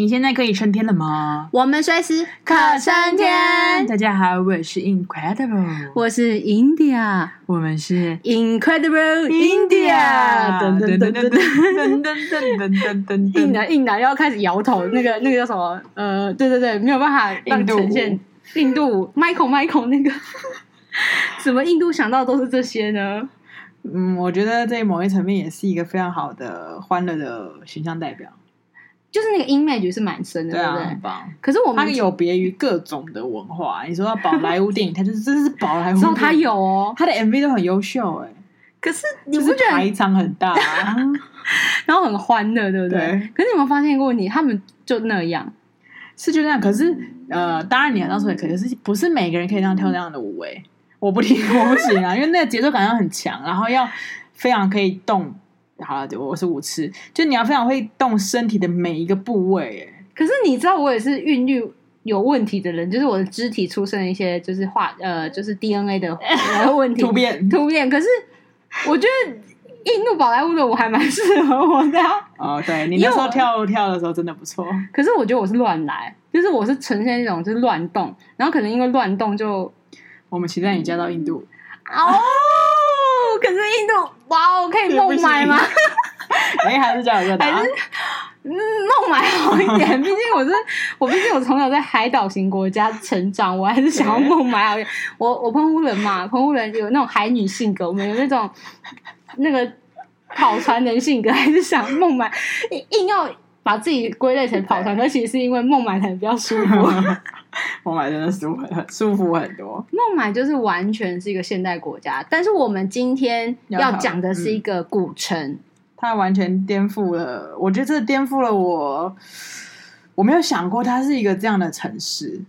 你现在可以升天了吗？我们随时可升天。大家好，我是 Incredible，我是 India，我们是 Incredible India。噔噔噔噔噔噔噔噔噔噔。印南印南要开始摇头，那个那个叫什么？呃，对对对，没有办法让呈现印度 Michael Michael 那个 什么印度想到都是这些呢？嗯，我觉得在某一层面也是一个非常好的欢乐的形象代表。就是那个 image 是蛮深的，对，啊、对不对？很棒。可是我们它有别于各种的文化。你说到宝莱坞电影，它就是真的是宝莱坞。然后它有哦，它的 MV 都很优秀哎。可是你不觉得排场很大，啊，然后很欢乐，对不对？对，可是你有没有发现一个问题？他们就那样，是就那样。可是呃，当然你当时也可是不是每个人可以这样跳那样的舞哎。我不听，我不行啊，因为那个节奏感要很强，然后要非常可以动。好了，我是舞痴，就你要非常会动身体的每一个部位，哎。可是你知道，我也是韵律有问题的人，就是我的肢体出现一些就是化呃，就是 DNA 的 问题，突变突变。可是我觉得印度宝莱坞的舞还蛮适合我的。哦，对，你那时候跳跳的时候真的不错。可是我觉得我是乱来，就是我是呈现一种就是乱动，然后可能因为乱动就我们期待你嫁到印度哦。可是印度哇，哦可以孟买吗？哎，还是叫一个答案。还是嗯，孟买好一点。毕竟我是 我，毕竟我从小在海岛型国家成长，我还是想要孟买好一点。我我澎湖人嘛，澎湖人有那种海女性格，我们有那种那个跑船人性格，还是想孟买硬要。把自己归类成跑船，可其实是因为孟买才比较舒服。孟买真的舒服，很舒服很多。孟买就是完全是一个现代国家，但是我们今天要讲的是一个古城，嗯、它完全颠覆了。我觉得这颠覆了我，我没有想过它是一个这样的城市。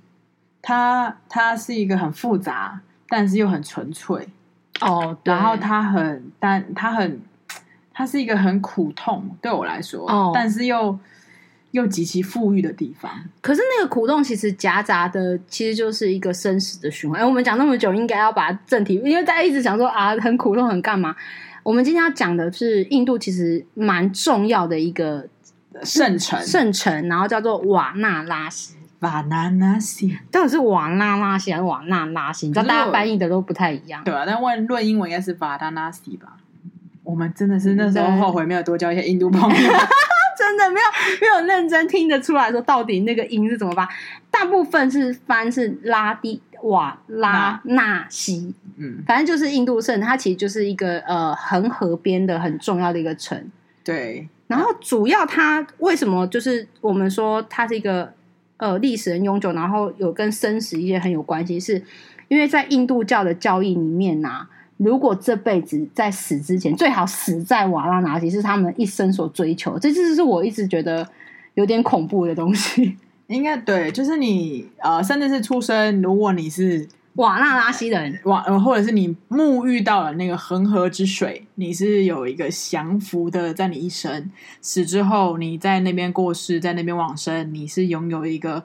它它是一个很复杂，但是又很纯粹。哦，对，然后它很，但它很。它是一个很苦痛对我来说，oh. 但是又又极其富裕的地方。可是那个苦痛其实夹杂的，其实就是一个生死的循环。哎，我们讲那么久，应该要把正题，因为大家一直讲说啊，很苦痛，很干嘛？我们今天要讲的是印度，其实蛮重要的一个圣城，圣城，然后叫做瓦纳拉西。瓦纳拉西到底是瓦纳拉西还是瓦纳拉西？你知道大家翻译的都不太一样，对啊，但问论英文应该是瓦纳拉西吧？我们真的是那时候后悔没有多交一些印度朋友，真的没有没有认真听得出来说到底那个音是怎么发。大部分是翻是拉蒂瓦拉纳西，嗯，反正就是印度圣，它其实就是一个呃恒河边的很重要的一个城。对，然后主要它为什么就是我们说它是一个呃历史很悠久，然后有跟生死一些很有关系，是因为在印度教的教义里面呐、啊。如果这辈子在死之前，最好死在瓦拉纳西，是他们一生所追求。这就是我一直觉得有点恐怖的东西。应该对，就是你呃，甚至是出生，如果你是瓦纳拉西的人，瓦呃，或者是你沐浴到了那个恒河之水，你是有一个降服的，在你一生死之后，你在那边过世，在那边往生，你是拥有一个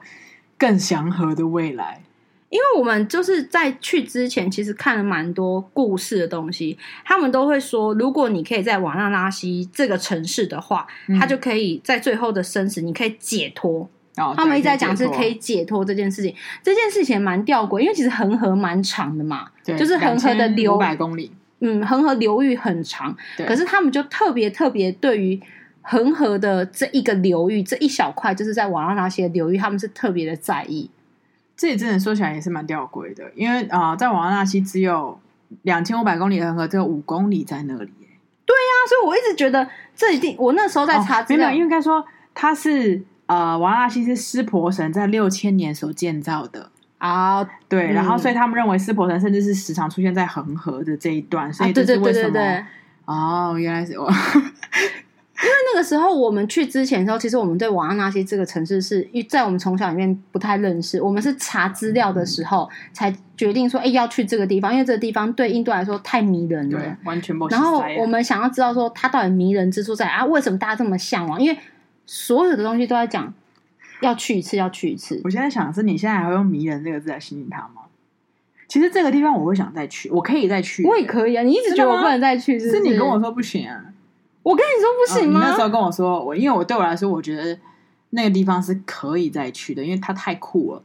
更祥和的未来。因为我们就是在去之前，其实看了蛮多故事的东西。他们都会说，如果你可以在瓦纳拉西这个城市的话，嗯、他就可以在最后的生死，你可以解脱。哦、他们一直在讲是可以解脱这件事情。这件事情蛮吊诡，因为其实恒河蛮长的嘛，对就是恒河的流五百公里，嗯，恒河流域很长。对可是他们就特别特别对于恒河的这一个流域这一小块，就是在瓦纳拉西的流域，他们是特别的在意。这也真的说起来也是蛮吊诡的，因为啊、呃，在瓦拉纳西只有两千五百公里的恒河，只有五公里在那里。对呀、啊，所以我一直觉得这一定，我那时候在查资料，哦、没有，应该说它是呃，瓦拉纳西是湿婆神在六千年所建造的啊。对，嗯、然后所以他们认为湿婆神甚至是时常出现在恒河的这一段，所以这是为什么？啊、对对对对对哦，原来是我。因为那个时候我们去之前的时候，其实我们对瓦拉纳西这个城市是在我们从小里面不太认识。我们是查资料的时候才决定说，哎，要去这个地方，因为这个地方对印度来说太迷人了，对，完全不。然后我们想要知道说，它到底迷人之处在啊？为什么大家这么向往？因为所有的东西都在讲要去一次，要去一次。我现在想的是，你现在还会用“迷人”这个字来形容它吗？其实这个地方我会想再去，我可以再去，我也可以啊。你一直觉得我不能再去是不是？是你跟我说不行啊。我跟你说不行吗？哦、你那时候跟我说，我因为我对我来说，我觉得那个地方是可以再去的，因为它太酷了。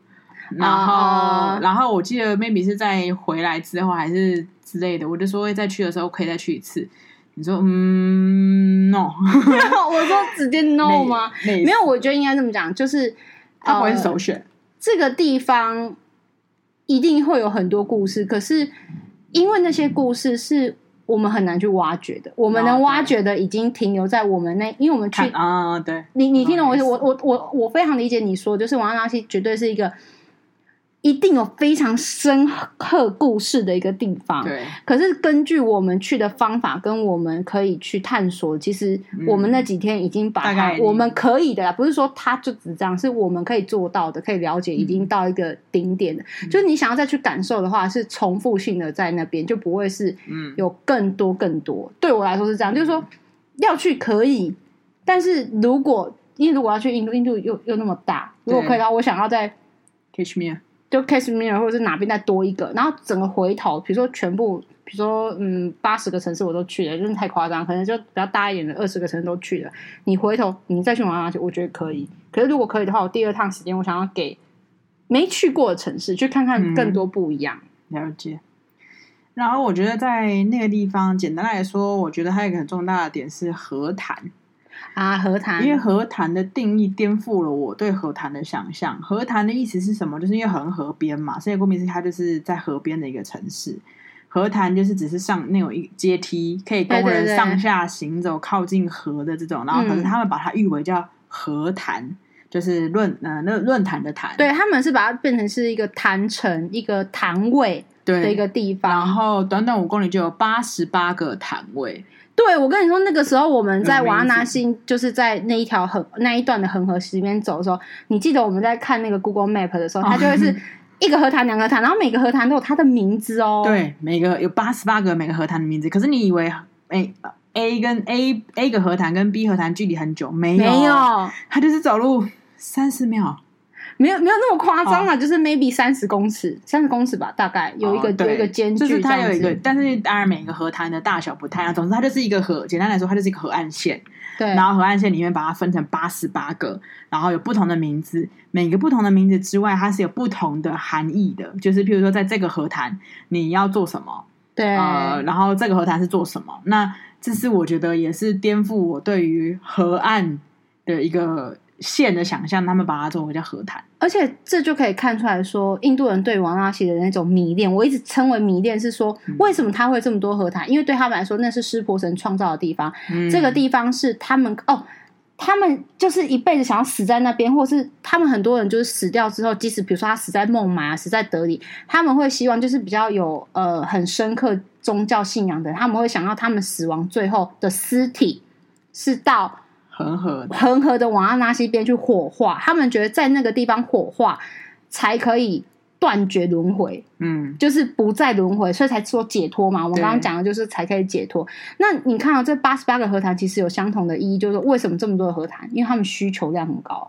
然后，uh, 然后我记得 maybe 是在回来之后还是之类的，我就说会再去的时候可以再去一次。你说嗯，no，我说直接 no 吗？没有，我觉得应该这么讲，就是它不首选。呃，这个地方一定会有很多故事，可是因为那些故事是我们很难去挖掘的，我们能挖掘的已经停留在我们那，因为我们去啊，对，你你听懂我？我我我我非常理解你说，就是瓦纳西绝对是一个。一定有非常深刻故事的一个地方。对。可是根据我们去的方法，跟我们可以去探索，其实我们那几天已经把它，我们可以的啦，不是说它就只这样，是我们可以做到的，可以了解，已经到一个顶点的。嗯、就是你想要再去感受的话，是重复性的在那边，就不会是有更多更多。嗯、对我来说是这样，就是说要去可以，但是如果因为如果要去印度，印度又又那么大，如果可以的话，我想要在 Catch me。就 Kashmir 或者是哪边再多一个，然后整个回头，比如说全部，比如说嗯八十个城市我都去了，真的太夸张，可能就比较大一点的二十个城市都去了。你回头你再去玩下去，我觉得可以。可是如果可以的话，我第二趟时间我想要给没去过的城市去看看更多不一样。嗯，了解。然后我觉得在那个地方，简单来说，我觉得还有一个很重大的点是和谈。啊，和谈，因为和谈的定义颠覆了我对和谈的想象。和谈的意思是什么？就是因为很河边嘛，所以顾名思义，它就是在河边的一个城市。和谈就是只是上那种一阶梯，可以供人上下行走，靠近河的这种。然后，可是他们把它誉为叫和谈，嗯、就是论呃那论坛的谈。对，他们是把它变成是一个坛城，一个坛位的一个地方。然后短短五公里就有八十八个坛位。对，我跟你说，那个时候我们在瓦纳西，就是在那一条横那一段的恒河溪边走的时候，你记得我们在看那个 Google Map 的时候，它就会是一个河潭、两个河坛，然后每个河潭都有它的名字哦。对，每个有八十八个每个河潭的名字。可是你以为 A A 跟 A A 个河潭跟 B 河潭距离很久？没有，没有，它就是走路三十秒。没有没有那么夸张啊，哦、就是 maybe 三十公尺，三十公尺吧，大概有一个、哦、有一个间距，就是它有一个，但是当然每个河滩的大小不太一样。总之，它就是一个河，简单来说，它就是一个河岸线。对，然后河岸线里面把它分成八十八个，然后有不同的名字，每个不同的名字之外，它是有不同的含义的。就是譬如说，在这个河滩你要做什么？对，呃，然后这个河滩是做什么？那这是我觉得也是颠覆我对于河岸的一个。线的想象，他们把它作为叫和谈，而且这就可以看出来说，印度人对王拉西的那种迷恋，我一直称为迷恋，是说为什么他会这么多和谈？嗯、因为对他们来说，那是湿婆神创造的地方，嗯、这个地方是他们哦，他们就是一辈子想要死在那边，或是他们很多人就是死掉之后，即使比如说他死在孟买啊，死在德里，他们会希望就是比较有呃很深刻宗教信仰的人，他们会想要他们死亡最后的尸体是到。恒河的恒河的瓦纳西边去火化，他们觉得在那个地方火化才可以断绝轮回，嗯，就是不再轮回，所以才说解脱嘛。我们刚刚讲的就是才可以解脱。那你看到、哦、这八十八个和谈，其实有相同的意义，就是说为什么这么多的和谈？因为他们需求量很高，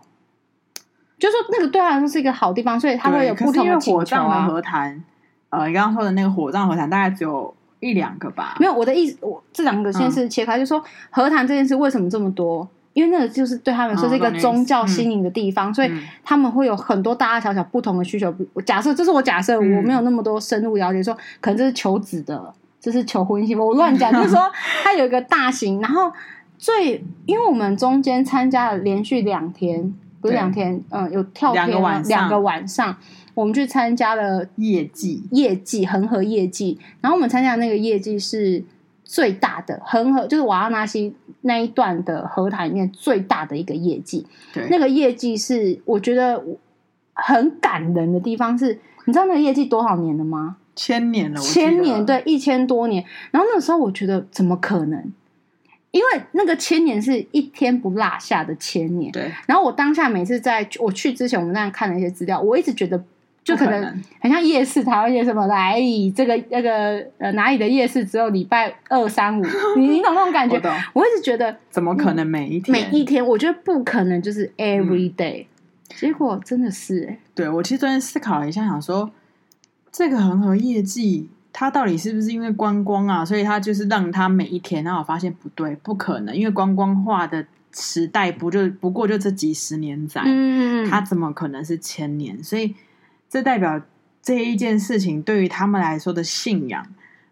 就是说那个对他来说是一个好地方，所以他会有不同的火葬的和谈。呃，你刚刚说的那个火葬和谈，大概只有一两个吧？没有，我的意思，我这两个先是切开，嗯、就是说和谈这件事为什么这么多？因为那个就是对他们说是一个宗教心灵的地方，嗯、所以他们会有很多大大小小不同的需求。假设这是我假设，我没有那么多深入了解，说可能这是求子的，这是求婚姻。我乱讲，就是说 它有一个大型，然后最因为我们中间参加了连续两天，不是两天，对嗯，有跳天两个晚两个晚上，我们去参加了业绩，业绩恒河业绩，然后我们参加的那个业绩是。最大的恒河就是瓦拉纳西那一段的河潭里面最大的一个业绩，对，那个业绩是我觉得很感人的地方是，是你知道那个业绩多少年了吗？千年了，千年，对，一千多年。然后那个时候我觉得怎么可能？因为那个千年是一天不落下的千年，对。然后我当下每次在我去之前，我们那样看了一些资料，我一直觉得。就可能很像夜市，台湾夜市什么的，哎，这个那个呃哪里的夜市只有礼拜二三五，你你懂那种感觉？我，我一直觉得怎么可能每一天每一天？我觉得不可能，就是 every day，、嗯、结果真的是哎、欸。对，我其实昨天思考了一下，想说这个恒河夜祭，它到底是不是因为观光啊？所以它就是让它每一天，然后我发现不对，不可能，因为观光化的时代不就不过就这几十年载，嗯，它怎么可能是千年？所以这代表这一件事情对于他们来说的信仰，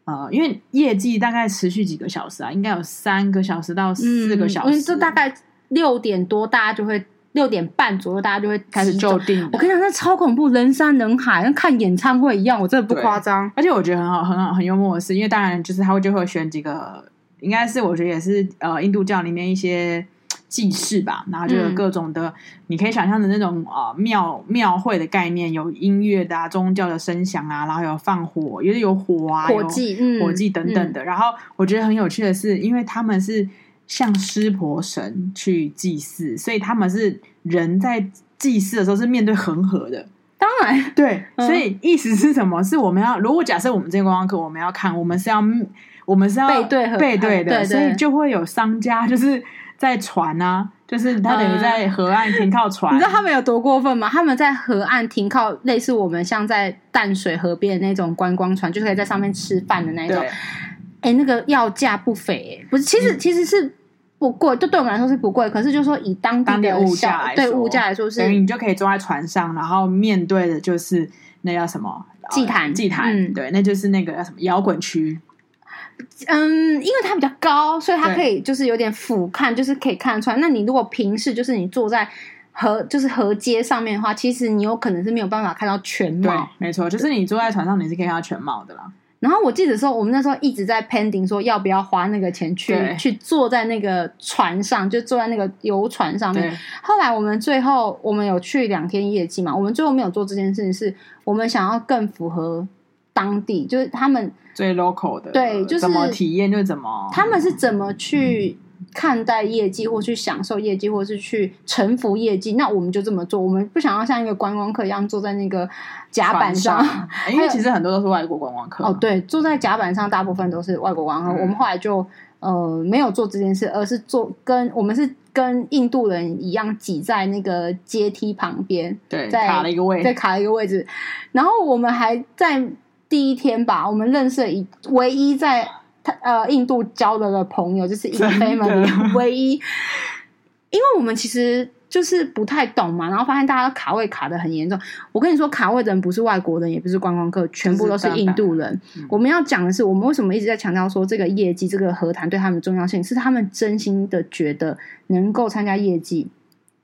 呃，因为业绩大概持续几个小时啊，应该有三个小时到四个小时，嗯，就大概六点多，大家就会。六点半左右，大家就会开始就定。我跟你讲，那超恐怖，人山人海，跟看演唱会一样，我真的不夸张。而且我觉得很好，很好，很幽默的是，因为当然就是他会就会选几个，应该是我觉得也是呃印度教里面一些祭祀吧，然后就有各种的，嗯、你可以想象的那种呃庙庙会的概念，有音乐的啊，宗教的声响啊，然后有放火，也是有火啊，火祭、嗯、火祭等等的。嗯、然后我觉得很有趣的是，因为他们是。向湿婆神去祭祀，所以他们是人在祭祀的时候是面对恒河的。当然，对，嗯、所以意思是什么？是我们要如果假设我们这个观光客，我们要看，我们是要我们是要背对背对的，对对，所以就会有商家就是在船啊，就是他等于在河岸停靠船。嗯、你知道他们有多过分吗？他们在河岸停靠，类似我们像在淡水河边的那种观光船，就是可以在上面吃饭的那种。哎、欸，那个要价不菲，哎，不是，其实、嗯、其实是。不贵，就对我们来说是不贵。可是，就说以当地的物价来说，对物价来说是，等于你就可以坐在船上，然后面对的就是那叫什么祭坛？祭坛，嗯、对，那就是那个叫什么摇滚区。嗯，因为它比较高，所以它可以就是有点俯瞰，就是可以看得出来。那你如果平视，就是你坐在河，就是河街上面的话，其实你有可能是没有办法看到全貌。对，没错，就是你坐在船上，你是可以看到全貌的啦。然后我记得说，我们那时候一直在 pending 说要不要花那个钱去去坐在那个船上，就坐在那个游船上面。对后来我们最后我们有去两天业绩嘛，我们最后没有做这件事情，是我们想要更符合当地，就是他们最 local 的，对，就是怎么体验就怎么，他们是怎么去。嗯看待业绩，或去享受业绩，或是去臣服业绩，那我们就这么做。我们不想要像一个观光客一样坐在那个甲板上，上 因为其实很多都是外国观光客。哦，对，坐在甲板上，大部分都是外国观光客。嗯、我们后来就呃没有做这件事，而是做跟我们是跟印度人一样挤在那个阶梯旁边，对，在卡了一个位，在卡了一个位置。然后我们还在第一天吧，我们认识一唯一在。他呃，印度交了的朋友，就是一个 family 唯一，因为我们其实就是不太懂嘛，然后发现大家卡位卡的很严重。我跟你说，卡位的人不是外国人，也不是观光客，全部都是印度人。嗯、我们要讲的是，我们为什么一直在强调说这个业绩、这个和谈对他们的重要性，是他们真心的觉得能够参加业绩。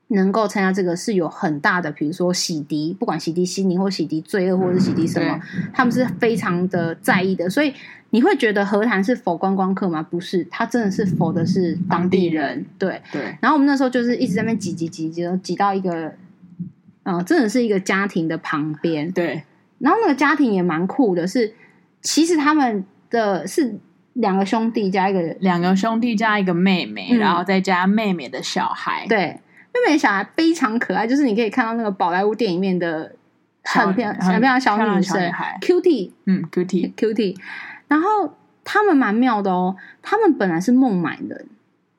能够参加这个是有很大的，比如说洗涤，不管洗涤心灵或洗涤罪恶，或者是洗涤什么，嗯、他们是非常的在意的。所以你会觉得和谈是 for 观光客吗？不是，他真的是 for 的是当地人。对对。然后我们那时候就是一直在那边挤挤挤挤，挤到一个，嗯、呃，真的是一个家庭的旁边。对。然后那个家庭也蛮酷的是，是其实他们的是两个兄弟加一个两个兄弟加一个妹妹，嗯、然后再加妹妹的小孩。对。妹妹小孩非常可爱，就是你可以看到那个宝莱坞电影里面的很漂亮、很漂亮小女生，cutie，嗯，cutie，cutie。然后他们蛮妙的哦，他们本来是孟买人，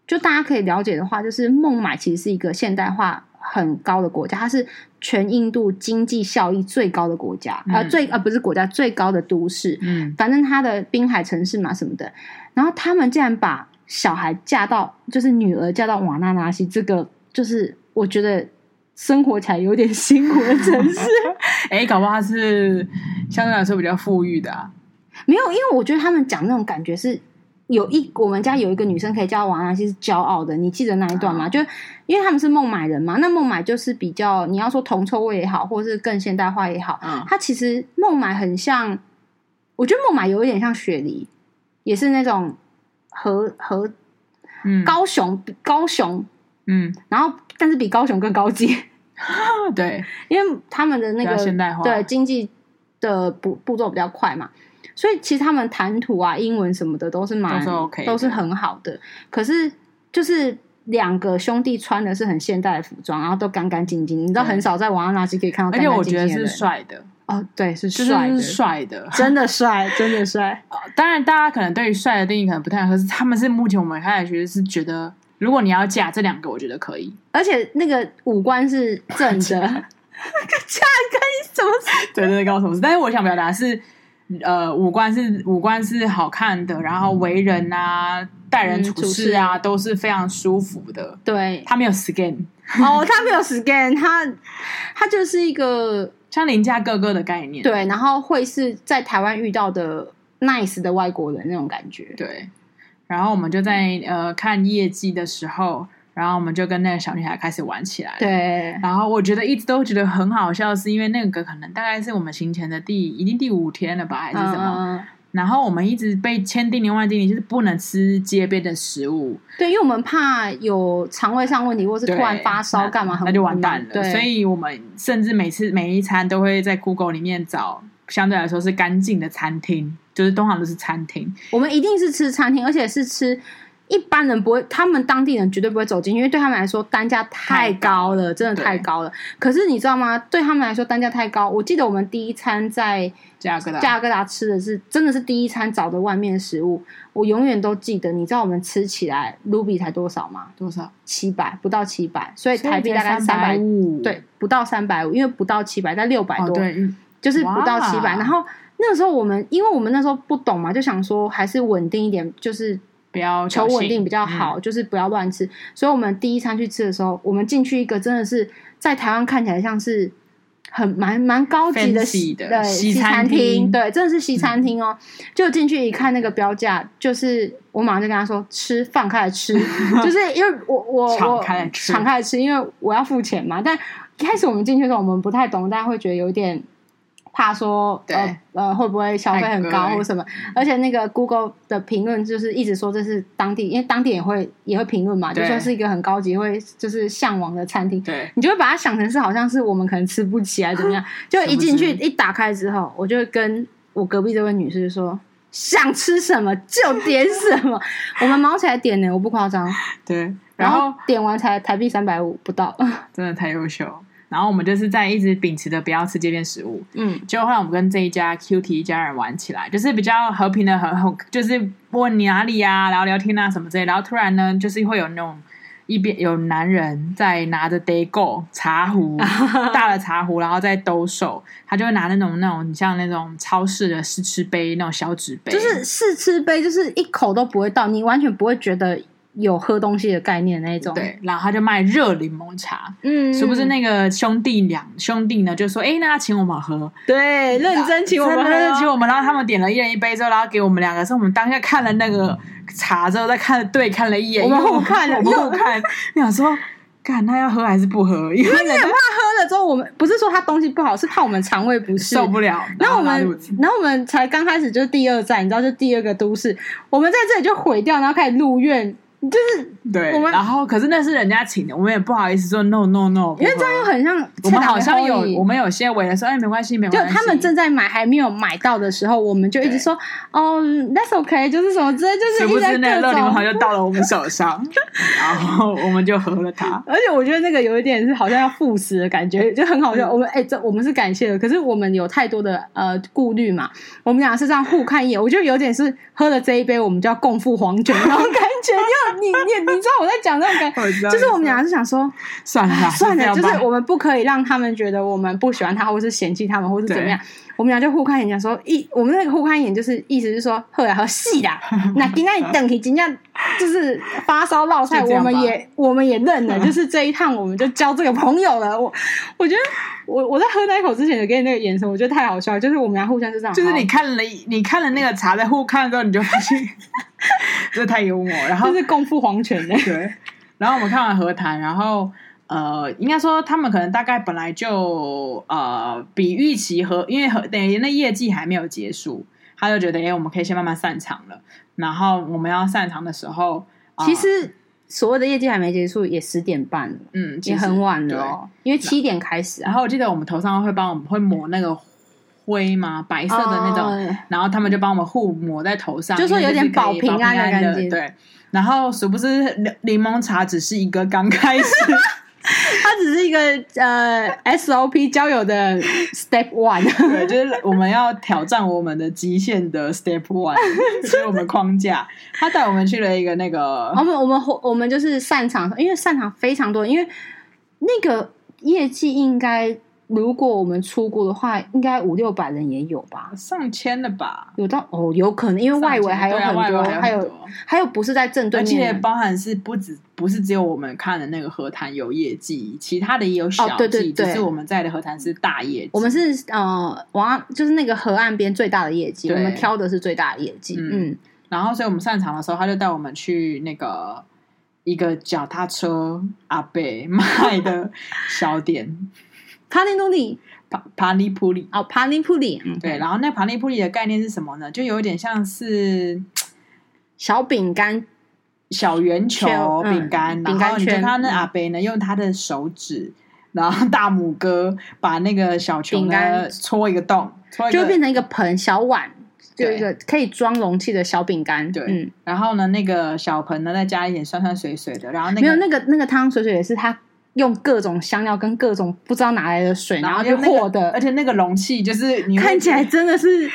就大家可以了解的话，就是孟买其实是一个现代化很高的国家，它是全印度经济效益最高的国家，呃，最呃不是国家最高的都市，嗯，反正它的滨海城市嘛什么的。然后他们竟然把小孩嫁到，就是女儿嫁到瓦纳纳西这个。就是我觉得生活起来有点辛苦的城市，哎，搞不好是相对来说比较富裕的啊。没有，因为我觉得他们讲那种感觉是有一我们家有一个女生可以叫王安琪是骄傲的，你记得那一段吗？啊、就因为他们是孟买人嘛，那孟买就是比较你要说铜臭味也好，或是更现代化也好，嗯，它其实孟买很像，我觉得孟买有一点像雪梨，也是那种和和嗯高雄高雄。嗯，然后但是比高雄更高级，对，因为他们的那个现代化，对经济的步步骤比较快嘛，所以其实他们谈吐啊、英文什么的都是蛮都是 OK，都是很好的。可是就是两个兄弟穿的是很现代的服装，然后都干干净净，你知道很少在瓦拉纳西可以看到干干净净的，而且我觉得是帅的。哦，对，是帅的，帅的，真的帅，真的帅。当然，大家可能对于帅的定义可能不太，合适他们是目前我们看来觉得是觉得。如果你要嫁这两个，我觉得可以，而且那个五官是正的，嫁跟你什么事？对 对对，告诉我什么事？但是我想表达是，呃，五官是五官是好看的，然后为人啊，待人处事啊，嗯、都是非常舒服的。对，他没有 scan 哦，他没有 scan，他他就是一个像邻家哥哥的概念。对，然后会是在台湾遇到的 nice 的外国人那种感觉。对，然后我们就在呃看业绩的时候。然后我们就跟那个小女孩开始玩起来了。对，然后我觉得一直都觉得很好笑，是因为那个可能大概是我们行前的第已经第五天了吧，还是什么？嗯、然后我们一直被千叮咛万叮咛，就是不能吃街边的食物。对，因为我们怕有肠胃上问题，或是突然发烧干嘛很，那就完蛋了。对，所以我们甚至每次每一餐都会在 Google 里面找相对来说是干净的餐厅，就是通常都是餐厅。我们一定是吃餐厅，而且是吃。一般人不会，他们当地人绝对不会走进，因为对他们来说单价太高了，真的太高了。可是你知道吗？对他们来说单价太高。我记得我们第一餐在加格达加格达吃的是真的是第一餐找的外面的食物，我永远都记得。你知道我们吃起来卢比才多少吗？多少？七百，不到七百，所以台币大概三百五。对，不到三百五，因为不到七百，在六百多，对，就是不到七百。然后那个时候我们，因为我们那时候不懂嘛，就想说还是稳定一点，就是。不要求稳定比较好，嗯，就是不要乱吃。所以，我们第一餐去吃的时候，我们进去一个真的是在台湾看起来像是很蛮蛮高级的西的西餐厅，对，真的是西餐厅哦。嗯、就进去一看那个标价，就是我马上就跟他说：“吃，放开来吃。”就是因为我我我敞开来吃，敞开来吃，因为我要付钱嘛。但一开始我们进去的时候，我们不太懂，大家会觉得有点。怕说呃呃会不会消费很高或什么？而且那个 Google 的评论就是一直说这是当地，因为当地也会也会评论嘛，就说是一个很高级会就是向往的餐厅。对，你就会把它想成是好像是我们可能吃不起来怎么样？就一进去一打开之后，我就会跟我隔壁这位女士说想吃什么就点什么，我们毛起来点呢，我不夸张。对，然后点完才台币三百五不到，真的太优秀。然后我们就是在一直秉持着不要吃街边食物，嗯，结果后来我们跟这一家 QT 一家人玩起来，就是比较和平的，很很就是问你哪里啊，聊聊天啊什么之类。然后突然呢，就是会有那种一边有男人在拿着 Daygou 茶壶，大的茶壶，然后在兜售，他就会拿那种那种像那种超市的试吃杯那种小纸杯，就是试吃杯，就是一口都不会倒，你完全不会觉得。有喝东西的概念那一种，对，然后他就卖热柠檬茶，嗯，是不是那个兄弟俩兄弟呢？就说，哎，那他请我们喝，对，认真请我们喝，认真请我们，然后他们点了一人一杯之后，然后给我们两个，是我们当下看了那个茶之后，再看了对看了一眼，我们互看了，我们互看，你想说，看他要喝还是不喝？因为你很怕喝了之后，我们不是说他东西不好，是怕我们肠胃不适，受不了。然后我们，然后我们才刚开始就是第二站，你知道，就第二个都市，我们在这里就毁掉，然后开始入院。就是对，然后可是那是人家请的，我们也不好意思说 no no no，因为这样又很像我们好像有我们有些委员说哎没关系没关系，就他们正在买还没有买到的时候，我们就一直说哦 that's okay，就是什么之类，就是不是那个热柠檬茶就到了我们手上，然后我们就喝了它，而且我觉得那个有一点是好像要赴死的感觉，就很好笑。我们哎这我们是感谢的，可是我们有太多的呃顾虑嘛，我们俩是这样互看一眼，我觉得有点是喝了这一杯，我们就要共赴黄泉那种感觉，你你你知道我在讲那种感觉，就是我们俩是想说，算了 算了，就是我们不可以让他们觉得我们不喜欢他，或是嫌弃他们，或是怎么样。我们俩就互看一眼，说一我们那个互看一眼，就是意思是说，喝呀喝细啦。那今天等起，今天就是发烧烙菜，我们也我们也认了，就是这一趟我们就交这个朋友了。我我觉得我我在喝那一口之前就给你那个眼神，我觉得太好笑了，就是我们俩互相就这样，就是你看了你看了那个茶在互看之后，你就发现。这太幽默，然后这是共赴黄泉的。对，然后我们看完和谈，然后呃，应该说他们可能大概本来就呃比预期和，因为和等于那业绩还没有结束，他就觉得哎，我们可以先慢慢散场了。然后我们要散场的时候，呃、其实所谓的业绩还没结束，也十点半了，嗯，也很晚了哦，因为七点开始、啊。然后我记得我们头上会帮我们会抹那个。灰嘛？白色的那种，oh, 然后他们就帮我们互抹在头上，就说有点保平安的感觉。对，然后殊不知柠檬茶只是一个刚开始，它只是一个呃 SOP 交友的 Step One，对，就是我们要挑战我们的极限的 Step One，所以我们框架。他带我们去了一个那个，我们我们我们就是擅长，因为擅长非常多，因为那个业绩应该。如果我们出国的话，应该五六百人也有吧，上千的吧，有到哦，有可能，因为外围还有很多，啊、还有还有不是在正对面，而且包含是不止不是只有我们看的那个河滩有业绩，其他的也有小绩，哦、对对对，只是我们在的河滩是大业绩。我们是呃，往就是那个河岸边最大的业绩，我们挑的是最大的业绩，嗯，嗯，然后所以我们散场的时候，他就带我们去那个一个脚踏车阿伯 卖的小店，帕尼努里。帕帕尼普里哦，帕尼普里，对，然后那帕尼普里的概念是什么呢？就有点像是小饼干、小圆球饼干，然后你就看他那阿伯呢，用他的手指，然后大拇哥把那个小球饼干戳一个洞，就变成一个盆小碗，就一个可以装容器的小饼干。对，嗯，然后呢，那个小盆呢，再加一点酸酸水水的，然后那个没有那个那个汤水水也是他。用各种香料跟各种不知道哪来的水，然后就和的，而且那个容器就是你看起来真的是，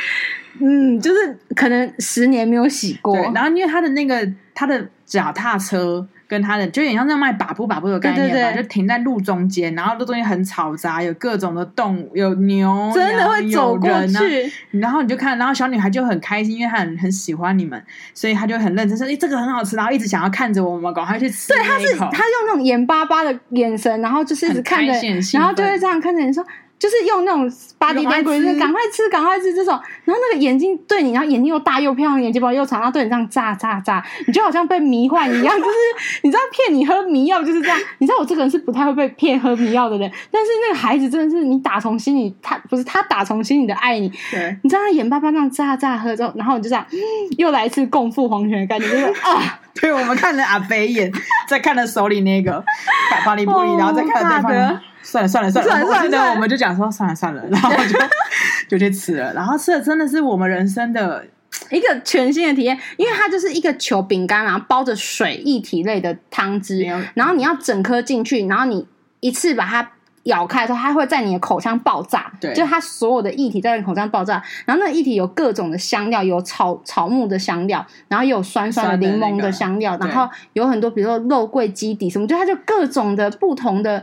嗯，就是可能十年没有洗过。然后因为它的那个它的脚踏车。跟他的就有点像那样卖把布把布的概念吧，对对对，就停在路中间，然后路中间很嘈杂，有各种的动物，有牛，真的会走过去，然后你就看，然后小女孩就很开心，因为她很很喜欢你们，所以她就很认真说：“哎，这个很好吃。”然后一直想要看着我们，赶快去吃。对，她是她用那种眼巴巴的眼神，然后就是一直看着，然后就会这样看着你说。就是用那种巴迪丹鬼，赶快吃，赶快吃这种。然后那个眼睛对你，然后眼睛又大又漂亮，眼睫毛又长，然后对你这样眨眨眨，你就好像被迷幻一样。就是你知道骗你喝迷药就是这样。你知道我这个人是不太会被骗喝迷药的人，但是那个孩子真的是你打从心里，他不是他打从心里的爱你。对，你知道他眼巴巴那样眨眨喝之后，然后你就这样，嗯、又来一次共赴黄泉的感觉，就是啊。对，我们看了阿飞眼，再看了手里那个巴黎玻璃，然后再看了对方。算了算了算了，算了算了我们就讲说算了算了，然后 就就去吃了，然后吃的真的是我们人生的一个全新的体验，因为它就是一个球饼干，然后包着水液体类的汤汁，然后你要整颗进去，然后你一次把它咬开的时候，它会在你的口腔爆炸，对，就它所有的液体在你口腔爆炸，然后那个液体有各种的香料，有草草木的香料，然后有酸酸的柠檬的香料，然后有很多比如说肉桂基底什么，就它就各种的不同的。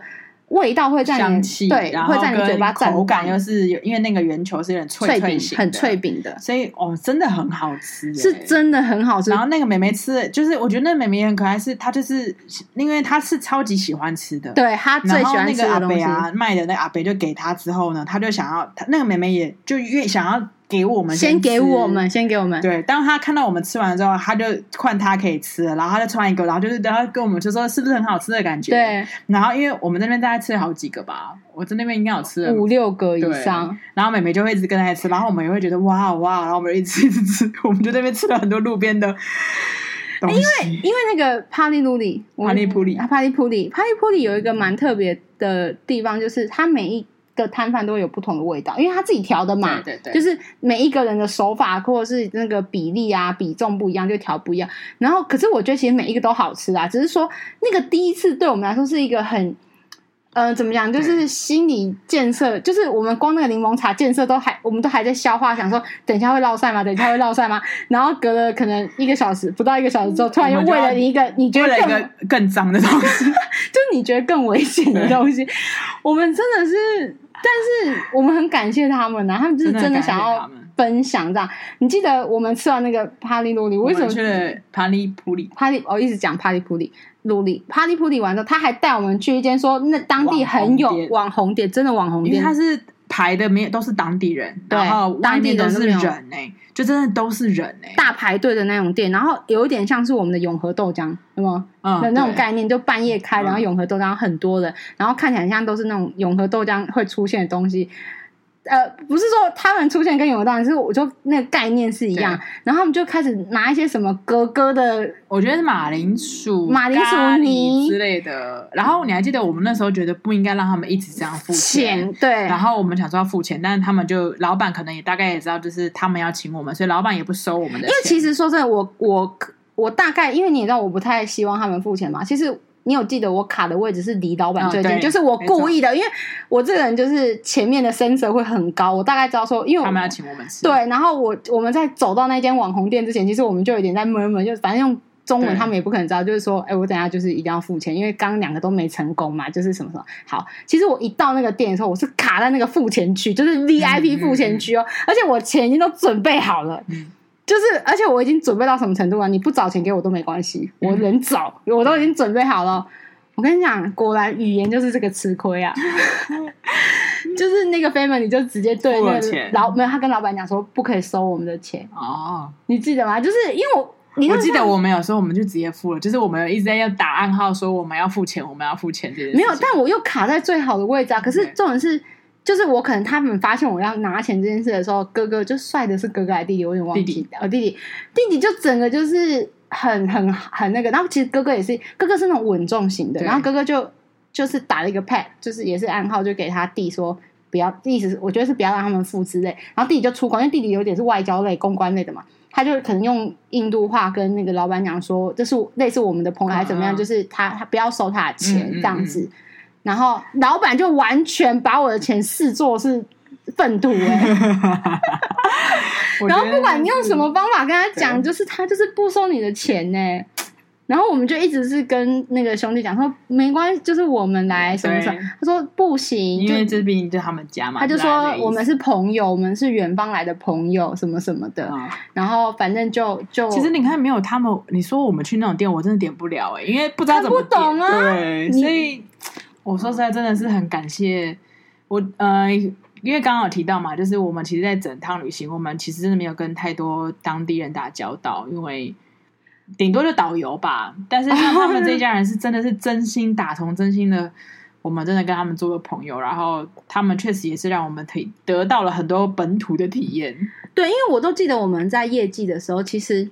味道会在你香气，对，会在你嘴巴口感又是有，因为那个圆球是有点脆脆型，很脆饼的，所以哦，真的很好吃，是真的很好吃。然后那个妹妹吃，就是我觉得那个妹妹也很可爱，是她就是因为她是超级喜欢吃的，对她最喜欢那个阿北啊卖的那阿北就给她之后呢，她就想要，她那个妹妹也就越想要。给我们先，先给我们，先给我们。对，当他看到我们吃完之后，他就换他可以吃，然后他就吃完一个，然后就是然后跟我们就说是不是很好吃的感觉？对。然后因为我们那边大概吃了好几个吧，我在那边应该有吃了五六个以上。然后妹妹就会一直跟他吃，然后我们也会觉得哇哇，然后我们一直一直吃，我们就在那边吃了很多路边的。因为因为那个帕利路里，帕利普里，帕利普里，帕利普里有一个蛮特别的地方，就是它每一。个摊贩都会有不同的味道，因为他自己调的嘛，对对对，就是每一个人的手法或者是那个比例啊、比重不一样，就调不一样。然后，可是我觉得其实每一个都好吃啊，只是说那个第一次对我们来说是一个很，呃，怎么讲，就是心理建设，就是我们光那个柠檬茶建设都还，我们都还在消化，想说等一下会落晒吗？等一下会落晒吗？然后隔了可能一个小时，不到一个小时之后，突然又喂了你一个你觉得更更脏的东西，就是你觉得更危险的东西，我们真的是。但是我们很感谢他们呐、啊，他们就是真的想要分享这样。你记得我们吃完那个帕利鲁里，为什么？去帕利普里？帕利，我一直讲帕利普里，鲁里帕利普里完之后，他还带我们去一间说那当地很有网红店，真的网红店，因为他是排的没有都是当地人，对，然后当地都是人哎、欸。就真的都是人哎、欸，大排队的那种店，然后有一点像是我们的永和豆浆，有吗？嗯，的那种概念，就半夜开，然后永和豆浆很多人，然后看起来像都是那种永和豆浆会出现的东西。呃，不是说他们出现跟永和豆浆，是我就那个概念是一样。然后他们就开始拿一些什么格格的，我觉得是马铃薯、马铃薯泥之类的。然后你还记得我们那时候觉得不应该让他们一直这样付钱，对。然后我们想说要付钱，但是他们就老板可能也大概也知道，就是他们要请我们，所以老板也不收我们的钱。因为其实说真的，我我我大概因为你也知道，我不太希望他们付钱嘛。其实。你有记得我卡的位置是离老板最近，哦、就是我故意的，因为我这个人就是前面的身色会很高，我大概知道说，因为他们要请我们吃，对，然后我我们在走到那间网红店之前，其实我们就有点在闷闷，就反正用中文他们也不可能知道，就是说，哎，我等下就是一定要付钱，因为刚刚两个都没成功嘛，就是什么什么。好，其实我一到那个店的时候，我是卡在那个付钱区，就是 VIP 付钱区哦，嗯嗯嗯、而且我钱已经都准备好了，嗯、就是而且我已经准备到什么程度了？你不找钱给我都没关系，我人找，嗯、我都已经准备好了。我跟你讲，果然语言就是这个吃亏啊。就是那个 family 就直接对那个老没有，他跟老板讲说不可以收我们的钱哦，你记得吗？就是因为我，你我记得我们有时候我们就直接付了，就是我们一直在要打暗号说我们要付钱，我们要付钱这件事没有，但我又卡在最好的位置啊。可是重点是，就是我可能他们发现我要拿钱这件事的时候，哥哥就帅的是哥哥还是弟弟，我有点忘记了。弟弟，弟弟就整个就是很很很那个，然后其实哥哥也是哥哥是那种稳重型的，然后哥哥就。就是打了一个 pad，就是也是暗号，就给他弟说不要，意思是我觉得是不要让他们付之类。然后弟弟就出关，因为弟弟有点是外交类、公关类的嘛，他就可能用印度话跟那个老板娘说，这是类似我们的朋友还是怎么样，就是他他不要收他的钱这样子。然后老板就完全把我的钱视作是粪土哎，然后不管你用什么方法跟他讲，就是他就是不收你的钱呢。然后我们就一直是跟那个兄弟讲说，没关系，就是我们来什么什么。他说不行，因为这毕竟就他们家嘛。他就说我们是朋友，我们是远方来的朋友，什么什么的。然后反正就就其实你看，没有他们，你说我们去那种店，我真的点不了哎，因为不知道怎么点。不懂啊。对，所以我说实在，真的是很感谢我。呃，因为刚刚有提到嘛，就是我们其实，在整趟旅行，我们其实真的没有跟太多当地人打交道，因为。顶多就导游吧，但是像他们这一家人是真的是真心打从真心的，我们真的跟他们做个朋友，然后他们确实也是让我们可以得到了很多本土的体验。对，因为我都记得我们在业绩的时候，其实。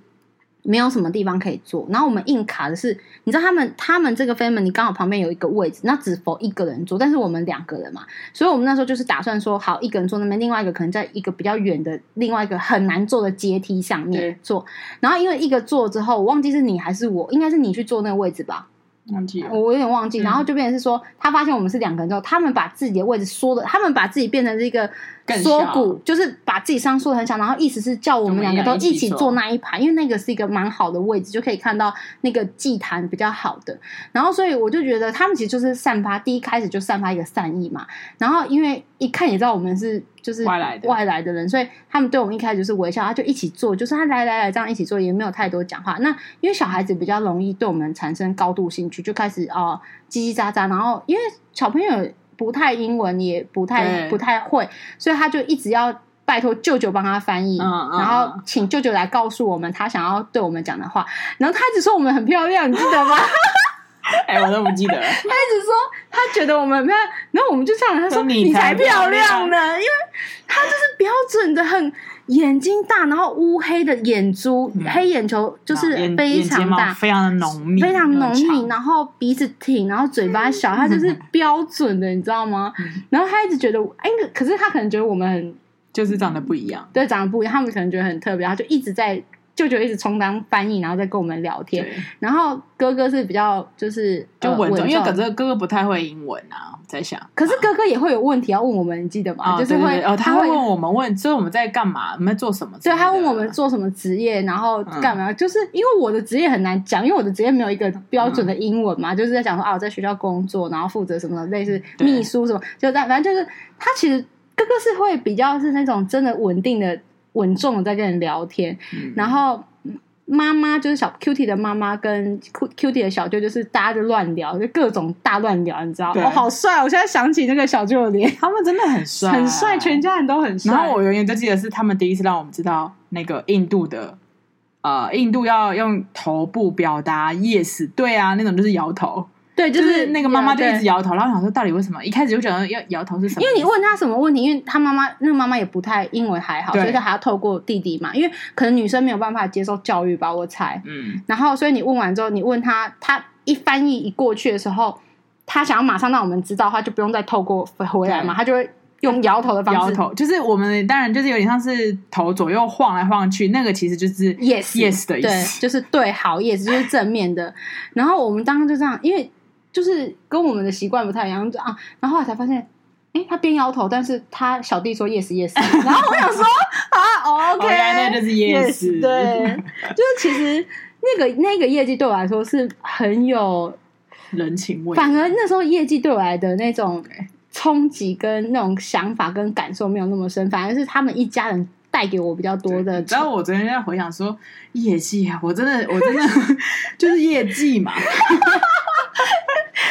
没有什么地方可以坐，然后我们硬卡的是，你知道他们他们这个 family 刚好旁边有一个位置，那只否一个人坐，但是我们两个人嘛，所以我们那时候就是打算说，好，一个人坐那边，另外一个可能在一个比较远的另外一个很难坐的阶梯上面坐，然后因为一个坐之后，我忘记是你还是我，应该是你去坐那个位置吧。忘记了，我有点忘记，然后就变成是说，他发现我们是两个人之后，他们把自己的位置缩的，他们把自己变成这个缩骨，就是把自己伤缩的很小，然后意思是叫我们两个都一起坐那一排，因为那个是一个蛮好的位置，就可以看到那个祭坛比较好的。然后所以我就觉得他们其实就是散发，第一开始就散发一个善意嘛。然后因为一看也知道我们是。就是外来的外来的人，所以他们对我们一开始就是微笑，他就一起做，就是他来来来这样一起做，也没有太多讲话。那因为小孩子比较容易对我们产生高度兴趣，就开始哦叽叽喳喳。然后因为小朋友不太英文，也不太不太会，所以他就一直要拜托舅舅帮他翻译，然后请舅舅来告诉我们他想要对我们讲的话。然后他一直说我们很漂亮，你记得吗？哎、欸，我都不记得了。他一直说他觉得我们漂亮，然后我们就唱了。他说你才漂亮呢，因为他就是标准的很眼睛大，然后乌黑的眼珠，嗯、黑眼球就是非常大，非常的浓密，非常浓密。然后鼻子挺，然后嘴巴小，他就是标准的，你知道吗？嗯、然后他一直觉得，哎，可是他可能觉得我们很就是长得不一样，对，长得不一样。他们可能觉得很特别，他就一直在。舅舅一直充当翻译，然后再跟我们聊天。然后哥哥是比较就是就稳重，因为可是哥哥不太会英文啊，在想。可是哥哥也会有问题要问我们，你记得吗？啊、就是会哦，他会问我们问，就是我们在干嘛，我们在做什么？对，他问我们做什么职业，然后干嘛？嗯、就是因为我的职业很难讲，因为我的职业没有一个标准的英文嘛，嗯、就是在讲说啊，我在学校工作，然后负责什么类似秘书什么，就在反正就是他其实哥哥是会比较是那种真的稳定的、稳重的在跟人聊天，嗯、然后。妈妈就是小 Q T 的妈妈，跟 Q Q T 的小舅，就是大家就乱聊，就各种大乱聊，你知道吗？好帅！我现在想起那个小舅的脸，他们真的很帅，很帅，全家人都很帅。然后我永远都记得是他们第一次让我们知道那个印度的，呃，印度要用头部表达 yes，对啊，那种就是摇头。对，就是那个妈妈就一直摇头，然后想说到底为什么？一开始就觉得要摇头是什么？因为你问他什么问题，因为他妈妈那个妈妈也不太英文还好，所以就还要透过弟弟嘛。因为可能女生没有办法接受教育吧，我猜。嗯。然后，所以你问完之后，你问他，他一翻译一过去的时候，他想要马上让我们知道，他就不用再透过回来嘛，他就会用摇头的方式。摇头就是我们当然就是有点像是头左右晃来晃去，那个其实就是 yes yes 的意思，就是对好 yes 就是正面的。然后我们当时就这样，因为。就是跟我们的习惯不太一样啊，然后后来才发现，哎、欸，他边摇头，但是他小弟说 yes yes，然后我想说啊，OK，那就是 yes，对，就是其实那个那个业绩对我来说是很有人情味，反而那时候业绩对我来的那种冲击跟那种想法跟感受没有那么深，反而是他们一家人带给我比较多的。然后我昨天在回想说业绩啊，我真的我真的 就是业绩嘛，你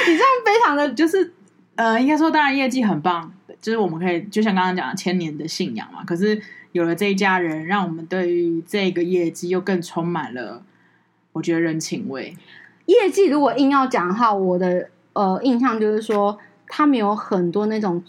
你这样非常的就是呃，应该说当然业绩很棒，就是我们可以就像刚刚讲的千年的信仰嘛。可是有了这一家人，让我们对于这个业绩又更充满了我觉得人情味。业绩如果硬要讲的话，我的呃印象就是说，他们有很多那种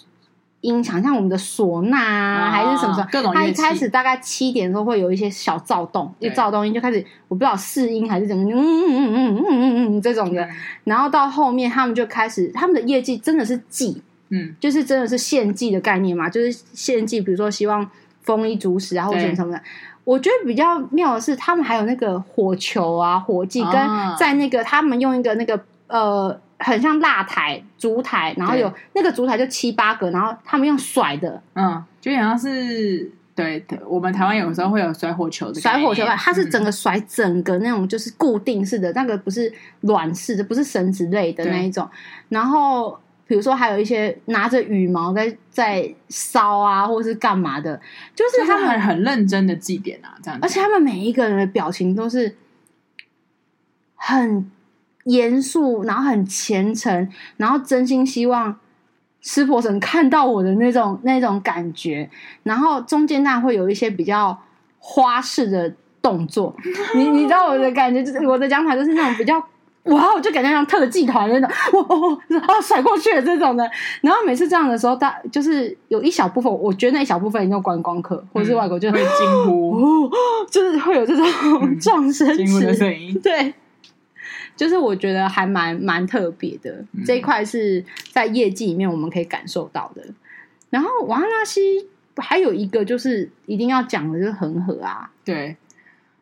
音响，像我们的唢呐啊，啊还是什么什么，各种乐器。他一开始大概七点的时候会有一些小躁动，就躁动音就开始，我不知道试音还是怎么，嗯嗯嗯嗯嗯嗯嗯这种的。然后到后面他们就开始，他们的业绩真的是祭，嗯，就是真的是献祭的概念嘛，就是献祭，比如说希望丰衣足食啊，或者什么什么的。我觉得比较妙的是，他们还有那个火球啊、火祭，跟在那个他们用一个那个呃，很像蜡台、烛台，然后有那个烛台就七八个，然后他们用甩的，嗯，就好像是对，我们台湾有时候会有甩火球的甩火球，它是整个甩整个那种就是固定式的，那个不是软式的，不是绳子类的那一种，然后。比如说，还有一些拿着羽毛在在烧啊，或者是干嘛的，就是他们很很认真的祭典啊，这样子。而且他们每一个人的表情都是很严肃，然后很虔诚，然后真心希望湿婆神看到我的那种 那种感觉。然后中间那会有一些比较花式的动作，你你知道我的感觉，就是我的讲法就是那种比较。哇！我就感觉像特技团那种，哇哦哦，甩过去的这种的。然后每次这样的时候，大就是有一小部分，我觉得那一小部分一种观光客或者是外国就会惊呼，哦，就是会有这种撞声惊呼的声音。对，就是我觉得还蛮蛮特别的。嗯、这一块是在业绩里面我们可以感受到的。然后瓦拉纳西还有一个就是一定要讲的就是恒河啊，对，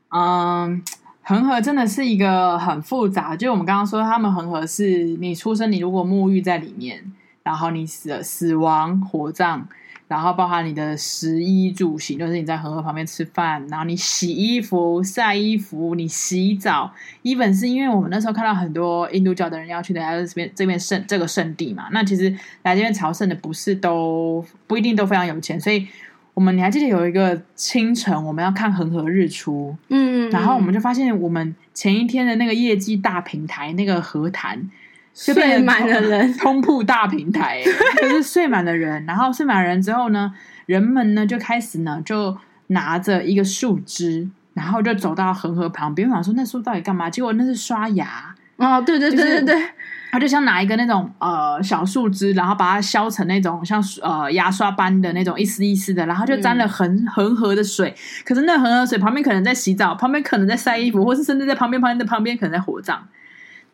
嗯。恒河真的是一个很复杂，就我们刚刚说，他们恒河是你出生，你如果沐浴在里面，然后你死了死亡火葬，然后包含你的食衣住行，就是你在恒河旁边吃饭，然后你洗衣服、晒衣服，你洗澡，even 是因为我们那时候看到很多印度教的人要去的，来这边这边圣这个圣地嘛，那其实来这边朝圣的不是都不一定都非常有钱，所以。我们你还记得有一个清晨，我们要看恒河日出，嗯，然后我们就发现，我们前一天的那个业绩大平台那个河坛，睡满了人，通铺大平台，就是睡满了人。然后睡满了人之后呢，人们呢就开始呢就拿着一个树枝，然后就走到恒河旁边，我想说那树到底干嘛？结果那是刷牙。哦，对对对对对。就是他就像拿一个那种呃小树枝，然后把它削成那种像呃牙刷般的那种一丝一丝的，然后就沾了恒恒河的水。可是那恒河水旁边可能在洗澡，旁边可能在晒衣服，或是甚至在旁边旁边的旁边可能在火葬。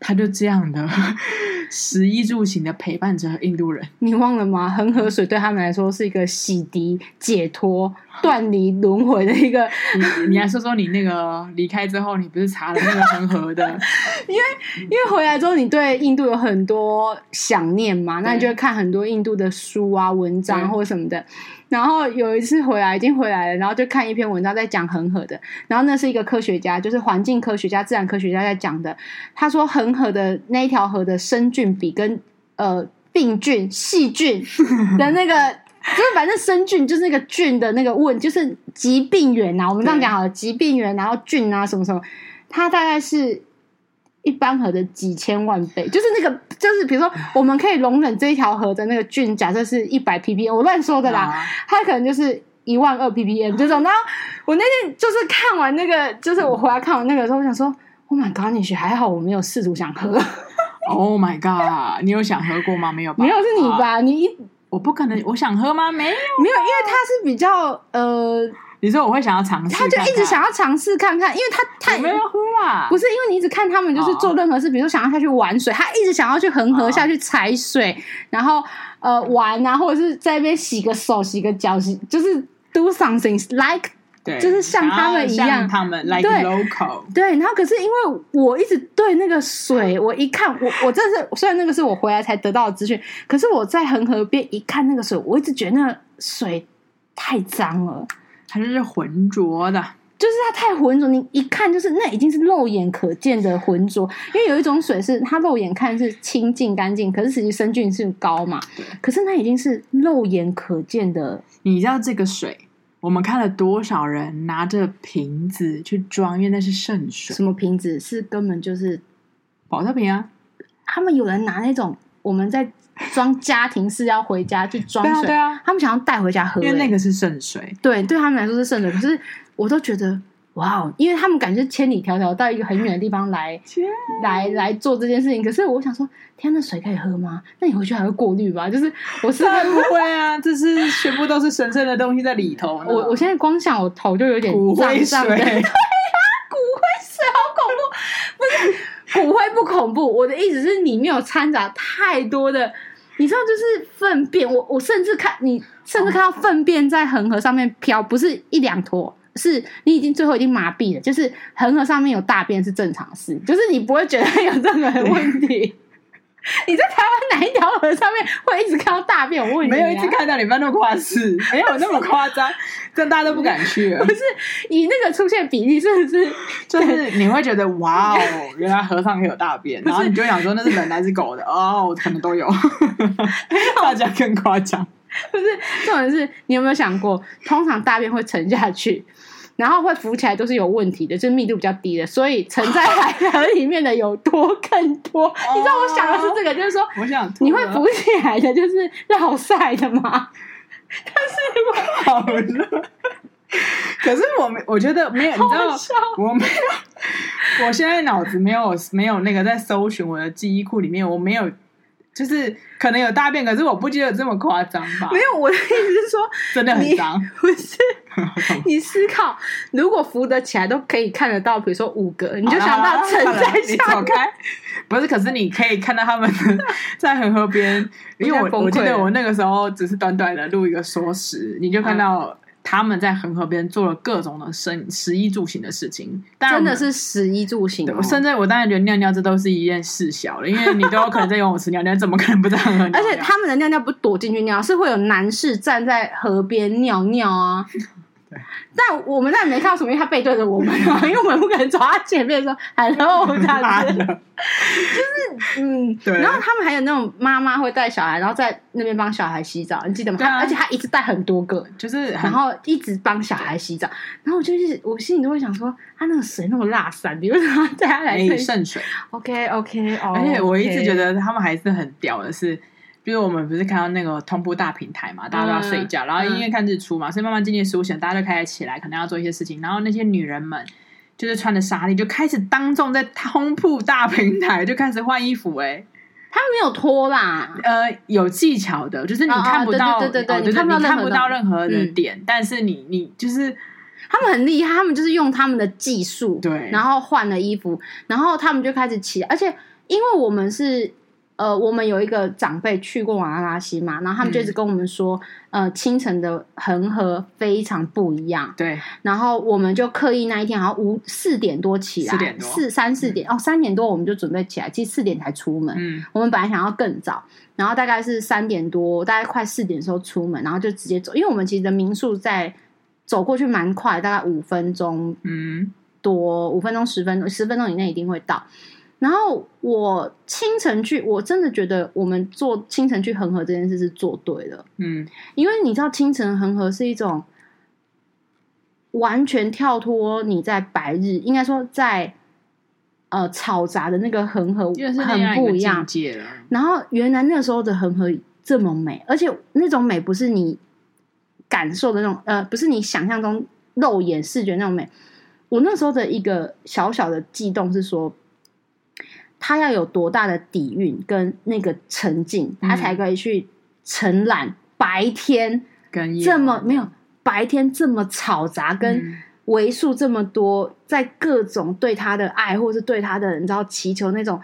他就这样的 食衣住行的陪伴着印度人，你忘了吗？恒河水对他们来说是一个洗涤、解脱、断离轮回的一个。你你来说说你那个离开之后，你不是查了那个恒河的？因为因为回来之后，你对印度有很多想念嘛，那你就会看很多印度的书啊、文章或什么的。然后有一次回来，已经回来了，然后就看一篇文章在讲恒河的。然后那是一个科学家，就是环境科学家、自然科学家在讲的。他说恒河的那一条河的生菌比跟呃病菌、细菌的 那个，就是反正生菌就是那个菌的那个问，就是疾病源呐。我们这样讲好了，疾病源，然后菌啊什么什么，它大概是。一般河的几千万倍，就是那个，就是比如说，我们可以容忍这一条河的那个菌，假设是一百 ppm，我乱说的啦，它可能就是一万二 ppm 这种。然后我那天就是看完那个，就是我回来看完那个时候，我想说，Oh my god，你学还好，我没有试图想喝。Oh my god，你有想喝过吗？没有吧？没有是你吧？你一我不可能，我想喝吗？没有，没有，因为它是比较呃。你说我会想要尝试，他就一直想要尝试看看，因为他太没有喝啊，不是因为你一直看他们就是做任何事，比如说想要下去玩水，他一直想要去恒河下去踩水，然后呃玩啊，或者是在那边洗个手、洗个脚，洗就是 do something like，对，就是像他们一样，他们 like local，对，然后可是因为我一直对那个水，我一看我我这是虽然那个是我回来才得到的资讯，可是我在恒河边一看那个水，我一直觉得那个水太脏了。它就是浑浊的，就是它太浑浊，你一看就是那已经是肉眼可见的浑浊。因为有一种水是它肉眼看是清净干净，可是实际生菌是高嘛。可是那已经是肉眼可见的。你知道这个水，我们看了多少人拿着瓶子去装，因为那是圣水。什么瓶子？是根本就是保特瓶啊！他们有人拿那种我们在装 家庭式要回家去装水，对啊，对啊，他们想要带回家喝，因为那个是圣水。对，对他们来说是圣水，可是。我都觉得哇哦，因为他们感觉千里迢迢到一个很远的地方来，天来来做这件事情。可是我想说，天，那水可以喝吗？那你回去还会过滤吧？就是我是不会啊，这是全部都是神圣的东西在里头。我我现在光想，我头就有点骨灰水。对呀，骨灰骨灰不恐怖，我的意思是你没有掺杂太多的，你知道，就是粪便。我我甚至看你甚至看到粪便在恒河上面飘，不是一两坨。是你已经最后已经麻痹了，就是恒河上面有大便是正常事，就是你不会觉得有任何问题。你在台湾哪一条河上面会一直看到大便？我问你、啊，没有一直看到，你不要那么夸张，没有那么夸张，这大家都不敢去。了。不是以那个出现比例，是不是？就是你会觉得哇哦，原来河上可以有大便，然后你就想说那是人还是狗的？哦，可能都有，大家更夸张。不是，重点是你有没有想过，通常大便会沉下去，然后会浮起来都是有问题的，就是密度比较低的，所以沉在海河里面的有多更多。哦、你知道我想的是这个，就是说，我想你会浮起来的，就是绕晒的吗？但是好热，可是我没，我觉得没有，你知道，我没有，我现在脑子没有没有那个在搜寻我的记忆库里面，我没有。就是可能有大便，可是我不记得这么夸张吧？没有，我的意思是说，真的很脏。不是，你思考，如果扶得起来都可以看得到，比如说五个，你就想到沉在下开。不是，可是你可以看到他们 在恒河边，因为我我记得我那个时候只是短短的录一个说时，你就看到。嗯他们在恒河边做了各种的生食衣住行的事情，真的是食衣住行、哦。甚至我当然觉得尿尿这都是一件事小了，因为你都有可能在游泳池尿尿，怎么可能不在恒河尿尿？而且他们的尿尿不躲进去尿，是会有男士站在河边尿尿啊。但我们那没看到什么，因为他背对着我们嘛，因为我们不可能走他前面说 “hello” 这样子，就是嗯，对。然后他们还有那种妈妈会带小孩，然后在那边帮小孩洗澡，你记得吗？啊、而且他一直带很多个，就是然后一直帮小孩洗澡。然后我就是我心里都会想说，他那个水那么辣散，你为什么带他来圣水？OK OK，哦。而且我一直觉得他们还是很屌的是。就是我们不是看到那个通铺大平台嘛，大家都要睡觉，嗯、然后因为看日出嘛，嗯、所以慢慢渐渐苏醒，大家就开始起来，可能要做一些事情。然后那些女人们就是穿着纱丽，就开始当众在通铺大平台就开始换衣服、欸。哎，他们没有脱啦，呃，有技巧的，就是你看不到，对对对，你看不到任何的点，嗯、但是你你就是他们很厉害，他们就是用他们的技术，对，然后换了衣服，然后他们就开始起来，而且因为我们是。呃，我们有一个长辈去过瓦拉拉西嘛，然后他们就一直跟我们说，嗯、呃，清晨的恒河非常不一样。对，然后我们就刻意那一天，好像五四点多起来，四点多，四三四点、嗯、哦，三点多我们就准备起来，其实四点才出门。嗯，我们本来想要更早，然后大概是三点多，大概快四点的时候出门，然后就直接走，因为我们其实的民宿在走过去蛮快，大概五分钟，嗯，多五分钟十分钟十分钟以内一定会到。然后我清晨去，我真的觉得我们做清晨去恒河这件事是做对了，嗯，因为你知道清晨恒河是一种完全跳脱你在白日，应该说在呃嘈杂的那个恒河很不一样。然后原来那时候的恒河这么美，而且那种美不是你感受的那种，呃，不是你想象中肉眼视觉那种美。我那时候的一个小小的悸动是说。他要有多大的底蕴跟那个沉静，他才可以去承揽白天这么没有白天这么嘈杂，跟为数这么多，在各种对他的爱，或是对他的你知道祈求那种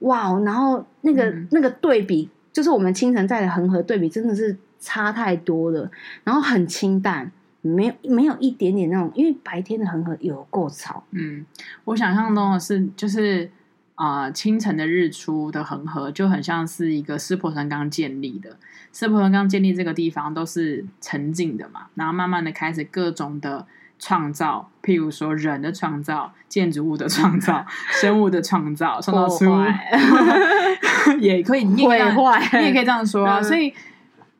哇，然后那个、嗯、那个对比，就是我们清晨在的恒河对比，真的是差太多了。然后很清淡，没有没有一点点那种，因为白天的恒河有够吵。嗯，我想象中的是就是。啊、呃，清晨的日出的恒河就很像是一个湿婆神刚建立的，湿婆神刚建立这个地方都是沉静的嘛，然后慢慢的开始各种的创造，譬如说人的创造、建筑物的创造、生物的创造，创造出 也可以，你也可以这样，你也可以这样说啊。所以，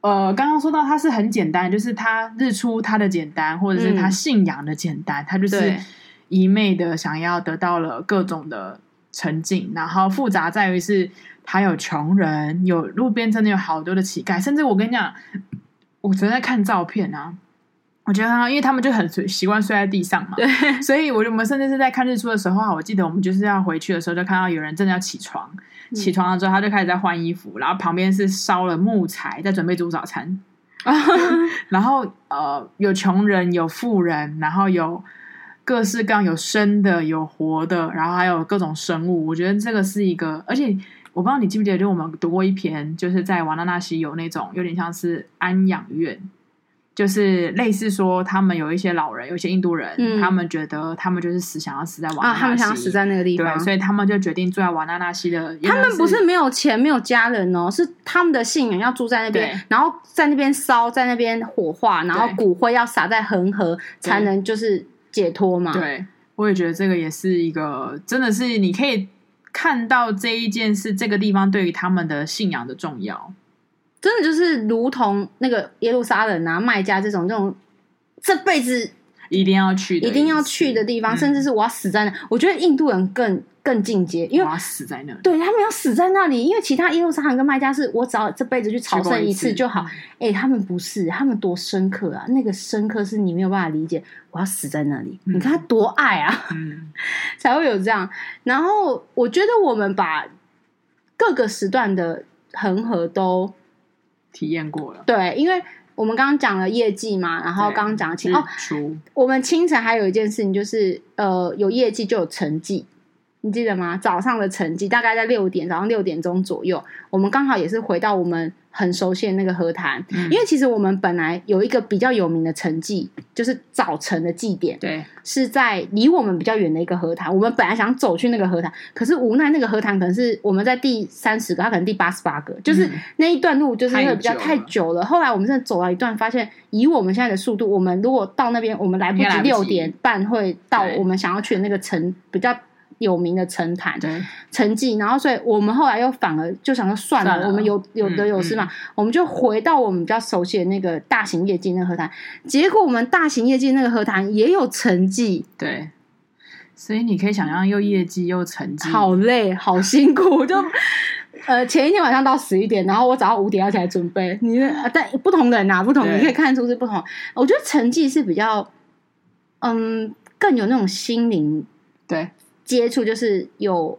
呃，刚刚说到它是很简单，就是它日出它的简单，或者是它信仰的简单，它就是一昧的想要得到了各种的沉浸，然后复杂在于是它有穷人，有路边真的有好多的乞丐，甚至我跟你讲，我昨天在看照片啊。我觉得很好，因为他们就很习惯睡在地上嘛，对，所以我我们甚至是在看日出的时候啊，我记得我们就是要回去的时候，就看到有人正在要起床，嗯、起床了之后他就开始在换衣服，然后旁边是烧了木材，在准备煮早餐，然后呃，有穷人，有富人，然后有各式各样有生的，有活的，然后还有各种生物。我觉得这个是一个，而且我不知道你记不记得，就我们读过一篇，就是在瓦纳纳西有那种有点像是安养院。就是类似说，他们有一些老人，有一些印度人，嗯、他们觉得他们就是死，想要死在瓦纳纳西，啊，他们想要死在那个地方，对，所以他们就决定住在瓦纳纳西的。他们不是没有钱，没有家人哦，是他们的信仰要住在那边，然后在那边烧，在那边火化，然后骨灰要撒在恒河，才能就是解脱嘛。对，我也觉得这个也是一个，真的是你可以看到这一件事，这个地方对于他们的信仰的重要。真的就是如同那个耶路撒冷啊、麦加这种这种这辈子一定要去、一定要去的地方，嗯、甚至是我要死在那。我觉得印度人更更进阶，因为我要死在那里。对他们要死在那里，因为其他一路商行跟卖家是我只要这辈子去朝圣一次就好。哎、欸，他们不是，他们多深刻啊！那个深刻是你没有办法理解。我要死在那里，嗯、你看他多爱啊，嗯、才会有这样。然后我觉得我们把各个时段的恒河都。体验过了，对，因为我们刚刚讲了业绩嘛，然后刚刚讲了清哦，我们清晨还有一件事情就是，呃，有业绩就有晨祭。你记得吗？早上的成绩大概在六点，早上六点钟左右，我们刚好也是回到我们很熟悉的那个河滩，嗯、因为其实我们本来有一个比较有名的成绩，就是早晨的祭典，对，是在离我们比较远的一个河滩。我们本来想走去那个河滩，可是无奈那个河滩可能是我们在第三十个，它可能第八十八个，就是那一段路就是会比较太久了。后来我们真的走了一段，发现以我们现在的速度，我们如果到那边，我们来不及六点半会到我们想要去的那个城比较。有名的城坛，成绩，然后所以我们后来又反而就想说算了，算了我们有有得有失嘛，嗯嗯、我们就回到我们比较熟悉的那个大型业绩那个和谈。结果我们大型业绩那个和谈也有成绩，对，所以你可以想象又业绩又成绩，好累，好辛苦。就 呃前一天晚上到十一点，然后我早上五点要起来准备。你但不同人啊，不同，对你可以看出是不同。我觉得成绩是比较嗯更有那种心灵对。接触就是有，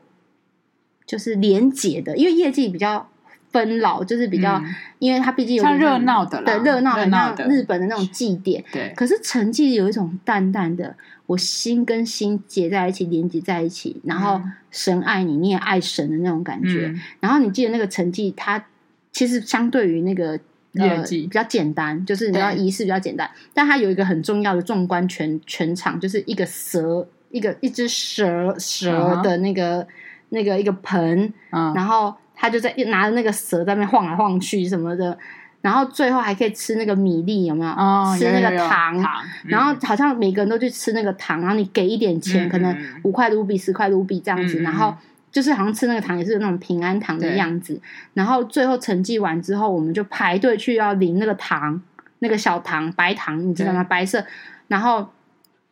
就是连结的，因为业绩比较分老，就是比较，嗯、因为它毕竟有点热闹的，对热闹的，像日本的那种祭典。对，可是成绩有一种淡淡的，我心跟心结在一起，连接在一起，然后神爱你，你也爱神的那种感觉。嗯、然后你记得那个成绩，它其实相对于那个业绩比较简单，就是你知道仪式比较简单，但它有一个很重要的纵观全全场，就是一个蛇。一个一只蛇蛇的那个、uh huh. 那个一个盆，uh huh. 然后他就在拿着那个蛇在那边晃来晃去什么的，然后最后还可以吃那个米粒，有没有？Uh 吃那个糖，然后好像每个人都去吃那个糖，然后你给一点钱，uh. 可能五块卢比、十块卢比这样子，uh. 然后就是好像吃那个糖也是有那种平安糖的样子，uh. 然后最后成绩完之后，我们就排队去要领那个糖，那个小糖白糖，你知道吗？Uh. 白色，然后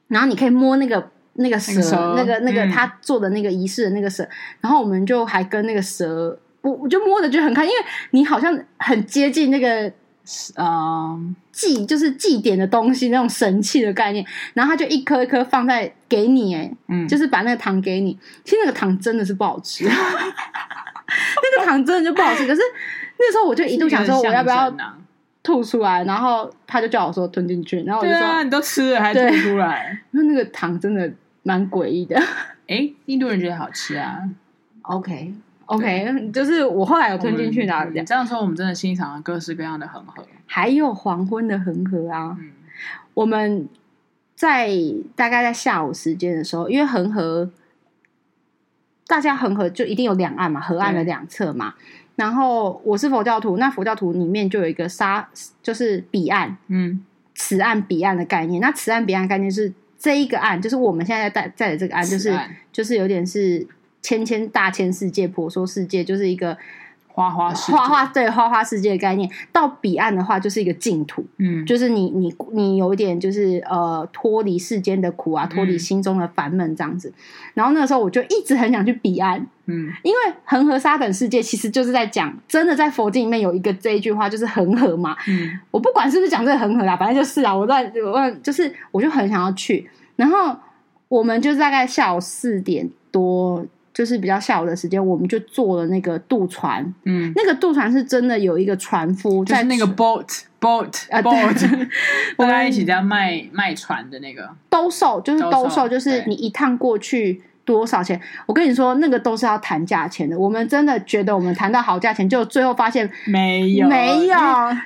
然后你可以摸那个。那个蛇，那个那个他做的那个仪式的那个蛇，然后我们就还跟那个蛇，我我就摸着就很开心，因为你好像很接近那个嗯祭，就是祭典的东西那种神器的概念，然后他就一颗一颗放在给你，哎，嗯，就是把那个糖给你，其实那个糖真的是不好吃，那个糖真的就不好吃，可是那时候我就一度想说我要不要吐出来，然后他就叫我说吞进去，然后我就说啊，你都吃了还吐出来，因为那个糖真的。蛮诡异的，哎，印度人觉得好吃啊。OK，OK，就是我后来有吞进去的。这样说，我们真的欣赏了各式各样的恒河，还有黄昏的恒河啊。嗯、我们在大概在下午时间的时候，因为恒河，大家恒河就一定有两岸嘛，河岸的两侧嘛。然后我是佛教徒，那佛教徒里面就有一个沙，就是彼岸，嗯，此岸彼岸的概念。那此岸彼岸的概念是。这一个案，就是我们现在在在的这个案，就是就是有点是千千大千世界，婆娑世界，就是一个。花花世界。花花对花花世界的概念，到彼岸的话就是一个净土，嗯，就是你你你有一点就是呃脱离世间的苦啊，脱离心中的烦闷这样子。然后那个时候我就一直很想去彼岸，嗯，因为恒河沙等世界其实就是在讲，真的在佛经里面有一个这一句话就是恒河嘛，嗯，我不管是不是讲这个恒河啦，反正就是啊，我在我问就是我就很想要去，然后我们就大概下午四点多。就是比较下午的时间，我们就坐了那个渡船。嗯，那个渡船是真的有一个船夫在，就是那个 boat boat 啊对 boat，我们大家一起在卖卖船的那个。兜售，就是兜售就是你一趟过去。多少钱？我跟你说，那个都是要谈价钱的。我们真的觉得我们谈到好价钱，就最后发现没有，没有。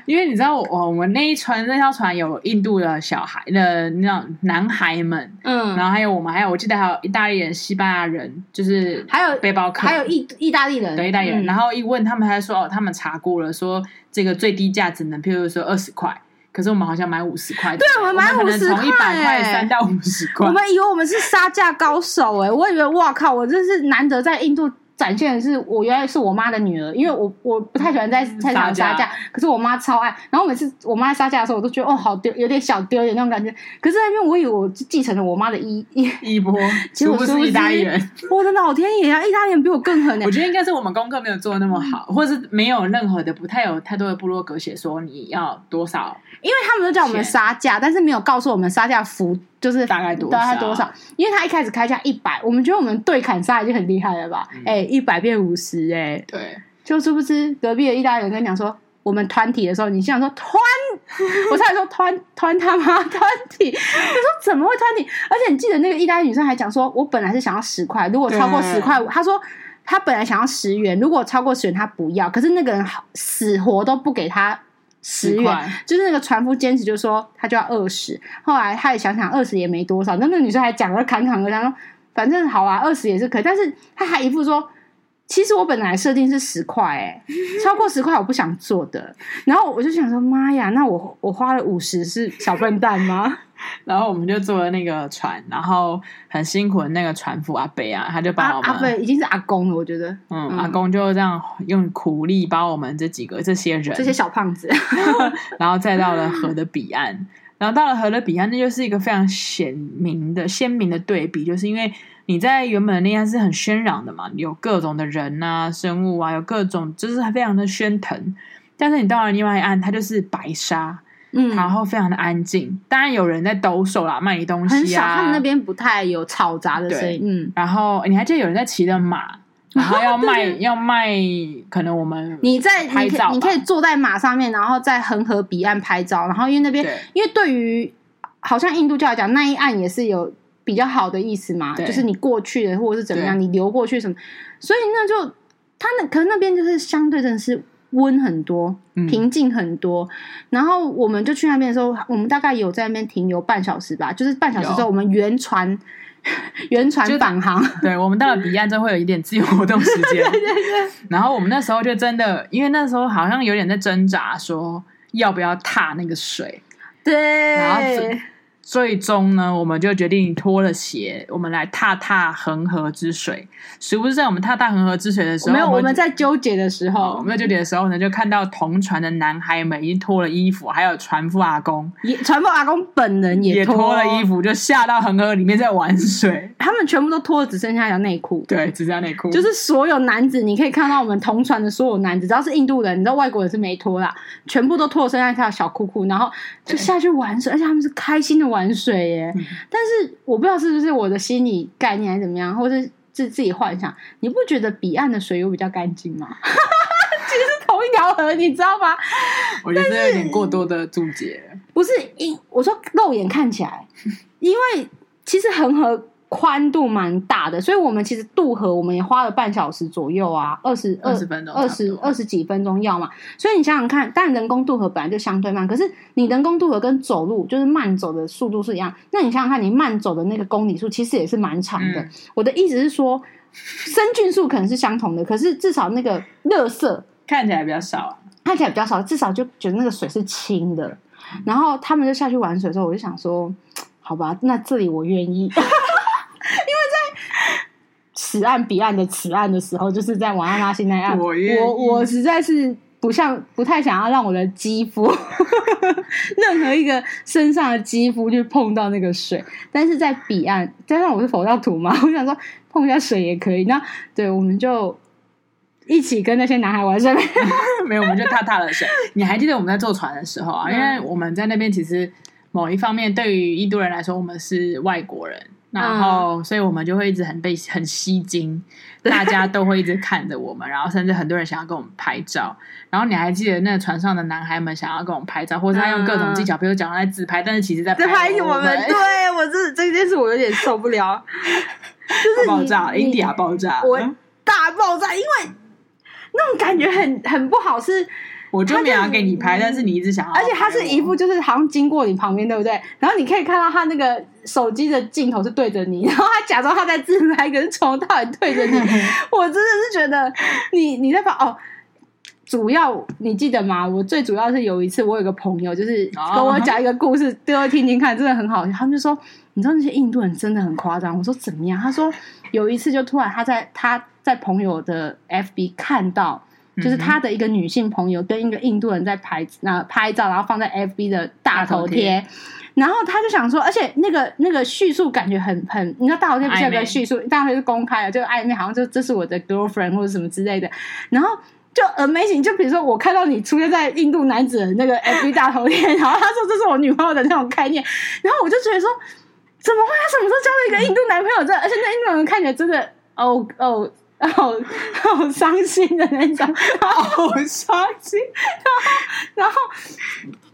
因为你知道，我我们那一船那条船有印度的小孩的那种男孩们，嗯，然后还有我们，还有我记得还有意大利人、西班牙人，就是还有背包客，还有意意大利人，对意大利人。嗯、然后一问他们，还说哦，他们查过了，说这个最低价只能，譬如说二十块。可是我们好像买五十块，对，我们买五十块，从一百块三到五十块。我们以为我们是杀价高手哎、欸，我以为哇靠，我真是难得在印度。展现的是我原来是我妈的女儿，因为我我不太喜欢在菜场杀价，可是我妈超爱。然后每次我妈杀价的时候，我都觉得哦，好丢，有点小丢脸那种感觉。可是那边我以为我继承了我妈的衣衣 衣钵，其实我是意大利人。我的老天爷啊，意大利人比我更狠、欸。我觉得应该是我们功课没有做的那么好，或者是没有任何的不太有太多的部落格写说你要多少，因为他们都叫我们杀价，但是没有告诉我们杀价幅。就是大概多少？大概多少？因为他一开始开价一百，我们觉得我们对砍杀已经很厉害了吧？哎、嗯，一百变五十，哎，对，就是不是隔壁的意大利人跟你讲说，我们团体的时候，你心想说团，我差点说团团他妈团体，他说怎么会团体？而且你记得那个意大利女生还讲说，我本来是想要十块，如果超过十块，他说他本来想要十元，如果超过十元他不要，可是那个人死活都不给他。十元，就是那个船夫坚持，就说他就要二十。后来他也想想，二十也没多少。那那个女生还讲了侃侃而谈，说反正好啊，二十也是可以。但是他还一副说，其实我本来设定是十块，哎，超过十块我不想做的。然后我就想说，妈呀，那我我花了五十是小笨蛋吗？然后我们就坐了那个船，然后很辛苦的那个船夫阿伯啊，他就把我们阿伯已经是阿公了，我觉得，嗯，嗯。阿公就这样用苦力把我们这几个这些人，这些小胖子，然后再到了河的彼岸，然后到了河的彼岸，那就是一个非常鲜明的鲜明的对比，就是因为你在原本的那岸是很喧嚷的嘛，有各种的人啊、生物啊，有各种就是非常的喧腾，但是你到了另外一岸，它就是白沙。嗯，然后非常的安静，当然有人在兜售啦，卖你东西啊。很少，他们那边不太有吵杂的声音。嗯，然后你还记得有人在骑着马，然后要卖要卖，可能我们你在拍照你，你可以坐在马上面，然后在恒河彼岸拍照。然后因为那边，因为对于好像印度教来讲，那一岸也是有比较好的意思嘛，就是你过去的或者是怎么样，你流过去什么，所以那就他那可能那边就是相对真的是。温很多，平静很多，嗯，然后我们就去那边的时候，我们大概有在那边停留半小时吧，就是半小时之后，我们原船 原船返航。对，我们到了彼岸之后会有一点自由活动时间。对对对。然后我们那时候就真的，因为那时候好像有点在挣扎，说要不要踏那个水。对。然后。最终呢，我们就决定脱了鞋，我们来踏踏恒河之水。殊不知，在我们踏踏恒河之水的时候，没有我们在纠结的时候，我们在纠结的时候呢，就看到同船的男孩们已经脱了衣服，还有船夫阿公，也船夫阿公本人也脱了衣服，就下到恒河里面在玩水。他们全部都脱了，只剩下一条内裤。对，只剩下内裤。就是所有男子，你可以看到我们同船的所有男子，只要是印度人，你知道外国人是没脱啦，全部都脱了，剩下一条小裤裤，然后就下去玩水，而且他们是开心的玩水耶。但是我不知道是不是我的心理概念还是怎么样，或是自自己幻想，你不觉得彼岸的水有比较干净吗？其实是同一条河，你知道吗？我觉得有点过多的注解。不是因我说肉眼看起来，因为其实恒河。宽度蛮大的，所以我们其实渡河，我们也花了半小时左右啊，二十二十分钟，二十二十几分钟要嘛。所以你想想看，但人工渡河本来就相对慢，可是你人工渡河跟走路就是慢走的速度是一样。那你想想看，你慢走的那个公里数其实也是蛮长的。嗯。我的意思是说，生菌数可能是相同的，可是至少那个垃圾看起来比较少啊，看起来比较少，至少就觉得那个水是清的。然后他们就下去玩水的时候，我就想说。好吧，那这里我愿意，此岸彼岸的此岸的时候，就是在瓦拉拉西那岸，我我我实在是不像不太想要让我的肌肤 任何一个身上的肌肤去碰到那个水，但是在彼岸，加上我是佛教徒嘛，我想说碰一下水也可以。那对，我们就一起跟那些男孩玩水，没有，我们就踏踏了水。你还记得我们在坐船的时候啊？因为我们在那边其实。某一方面，对于印度人来说，我们是外国人，然后，所以我们就会一直很被很吸睛，大家都会一直看着我们，然后甚至很多人想要跟我们拍照。然后你还记得那个船上的男孩们想要跟我们拍照，或者他用各种技巧，比如讲在自拍，但是其实在拍我们。对我这这件事我有点受不了，就是爆炸，India 爆炸，我大爆炸，因为那种感觉很很不好，是。我就没有要给你拍，但是你一直想要，而且他是一副就是好像经过你旁边，对不对？然后你可以看到他那个手机的镜头是对着你，然后他假装他在自拍，可是从头到尾对着你。我真的是觉得你你在拍哦，主要你记得吗？我最主要是有一次，我有个朋友就是跟我讲一个故事，对我听听看，真的很好笑。他们就说，你知道那些印度人真的很夸张。我说怎么样？他说有一次就突然他在他在朋友的 FB 看到。就是他的一个女性朋友跟一个印度人在拍那拍照，然后放在 FB 的大头贴，然后他就想说，而且那个那个叙述感觉很很，你知道大头贴不是有个叙述，大头贴是公开的，就暧昧，好像就这是我的 girlfriend 或者什么之类的，然后就 amazing，就比如说我看到你出现在印度男子的那个 FB 大头贴，然后他说这是我女朋友的那种概念，然后我就觉得说，怎么会？他什么时候交了一个印度男朋友？这而且那印度人看起来真的，哦哦。好好伤心的那种，好伤心，然后，然后。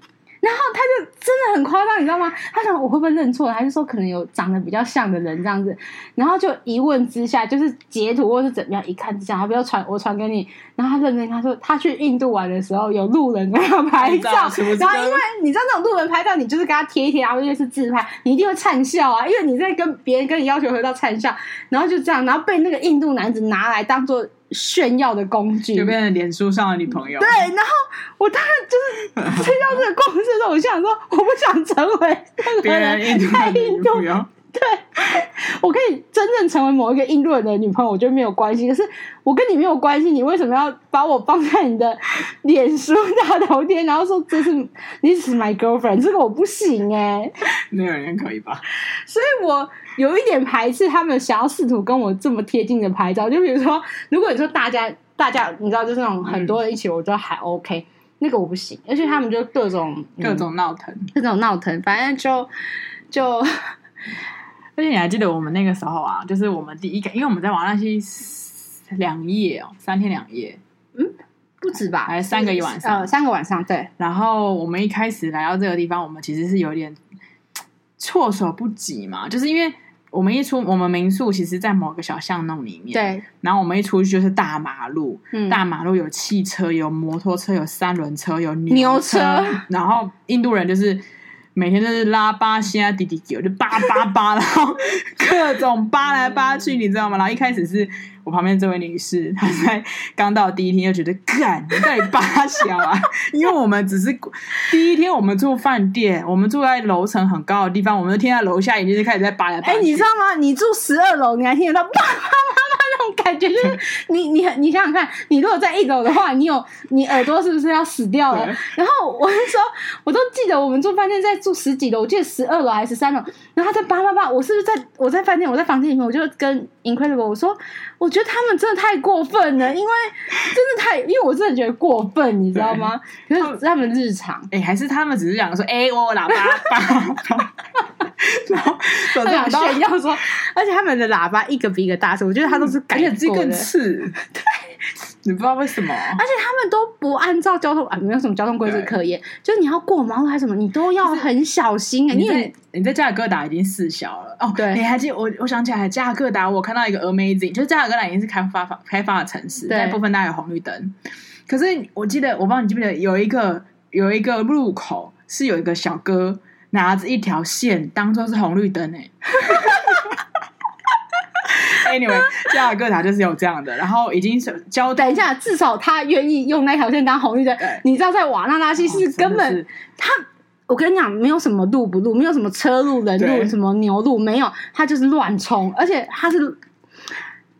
然后他就真的很夸张，你知道吗？他想我会不会认错，还是说可能有长得比较像的人这样子？然后就一问之下，就是截图或是怎么样，一看之下，他不要传我传给你。然后他认真他说，他去印度玩的时候有路人跟他拍照，然后因为你知道那种路人拍照，你就是跟他贴一贴，然后因为是自拍，你一定会灿笑啊，因为你在跟别人跟你要求合照灿笑，然后就这样，然后被那个印度男子拿来当做。炫耀的工具，就变成脸书上的女朋友。对，然后我当然就是听到这个故事的时候，我想说，我不想成为 别人印度的女朋友。对，我可以真正成为某一个印度人的女朋友，我觉得没有关系。可是我跟你没有关系，你为什么要把我放在你的脸书大头贴，然后说这是 This is my girlfriend？这个我不行哎、欸，没有人可以吧？所以我有一点排斥他们想要试图跟我这么贴近的拍照。就比如说，如果你说大家大家你知道，就是那种很多人一起，我觉得还 OK，、嗯、那个我不行。而且他们就各种各种闹腾，各种闹腾，反正就就。而且你还记得我们那个时候啊，就是我们第一个，因为我们在瓦纳西两夜哦，三天两夜，嗯，不止吧，还三个一晚上，呃，三个晚上，对。然后我们一开始来到这个地方，我们其实是有点措手不及嘛，就是因为我们一出我们民宿，其实在某个小巷弄里面，对。然后我们一出去就是大马路，嗯，大马路有汽车，有摩托车，有三轮车，有牛车，牛车，然后印度人就是。每天都是拉巴西啊滴滴狗，就叭叭叭，然后各种扒来扒去，你知道吗？然后一开始是我旁边这位女士，她在刚到第一天就觉得，干，你到底扒小啊？因为我们只是第一天，我们住饭店，我们住在楼层很高的地方，我们都听到楼下已经是开始在扒来扒去。哎，你知道吗？你住十二楼，你还听得到扒扒扒。那种感觉就是你你你想想看，你如果在一楼的话，你有你耳朵是不是要死掉了？然后我那时候我都记得我们住饭店在住十几楼，我记得十二楼还是十三楼，然后他在叭叭叭，我是不是在我在饭店我在房间里面，我就跟 Incredible 我说，我觉得他们真的太过分了，因为真的太，因为我真的觉得过分，你知道吗？可是他们日常，哎、欸，还是他们只是讲说，哎、欸，我喇叭。然后总想炫耀说，而且他们的喇叭一个比一个大声，我觉得他都是改过的，而且更刺。对，你不知道为什么？而且他们都不按照交通啊，没有什么交通规则可言，就是你要过马路还是什么，你都要很小心、欸。你在你在加尔各答已经四小了哦，对，你还记得我？我想起来，加尔各答我看到一个 amazing，就是加尔各答已经是开发开发的城市，在部分大概有红绿灯。可是我记得，我不知道你记不记得，有一个有一个路口是有一个小哥。拿着一条线当做是红绿灯哎 ，Anyway，加尔各答就是有这样的，然后已经是交代一下，至少他愿意用那条线当红绿灯。你知道，在瓦纳拉西是根本他我跟你讲，没有什么路不路，没有什么车路人路，什么牛路没有，他就是乱冲，而且他是。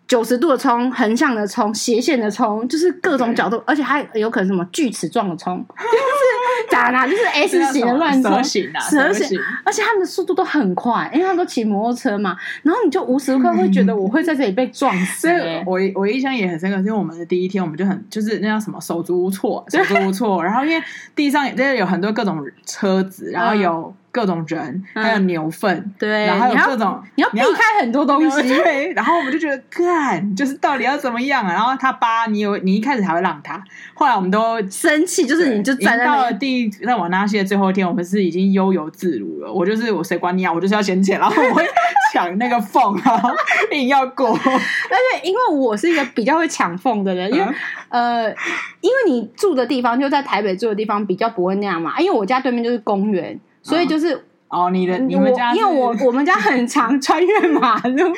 九十度的冲，横向的冲，斜线的冲，就是各种角度，而且还有可能什么锯齿状的冲，就 是 咋啦？就是 S 型的乱冲，型啊，蛇形，而且他们的速度都很快，因为他们都骑摩托车嘛。然后你就无时无刻会觉得我会在这里被撞死，欸。所以我我印象也很深刻，因为我们的第一天我们就很就是那叫什么手足无措，手足无措。然后因为地上就是有很多各种车子，然后有。各种人，还有牛粪，嗯、对，然后还有各种，你要，避开很多东西，对。然后我们就觉得，干，就是到底要怎么样啊？然后他扒你，有你一开始还会让他，后来我们都生气，就是你就站在到了第一在瓦纳西的最后一天，我们是已经悠游自如了。我就是我，谁管你啊？我就是要先捡，然后我会 抢那个缝，然后硬要过。而且因为我是一个比较会抢缝的人，因为、嗯、呃，因为你住的地方就在台北住的地方比较不会那样嘛，因为我家对面就是公园。所以就是哦，你的你们家，因为我 我们家很常穿越马路，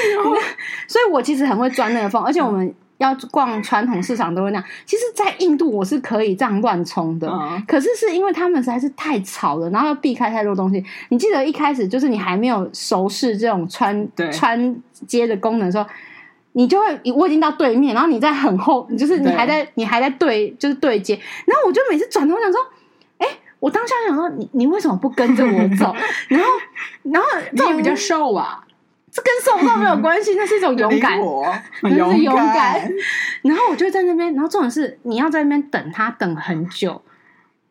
所以我其实很会钻那个缝，而且我们要逛传统市场都会那样。其实，在印度我是可以这样乱冲的，可是是因为他们实在是太吵了，然后要避开太多东西。你记得一开始就是你还没有熟视这种穿穿街的功能的时候，你就会我已经到对面，然后你在很后，就是你还在你还在对就是对接，然后我就每次转头想说。我当下想说，你你为什么不跟着我走？然后，然后这种比较瘦啊，这跟瘦瘦没有关系，那是一种勇敢，那是勇敢。然后我就在那边，然后重点是你要在那边等他等很久，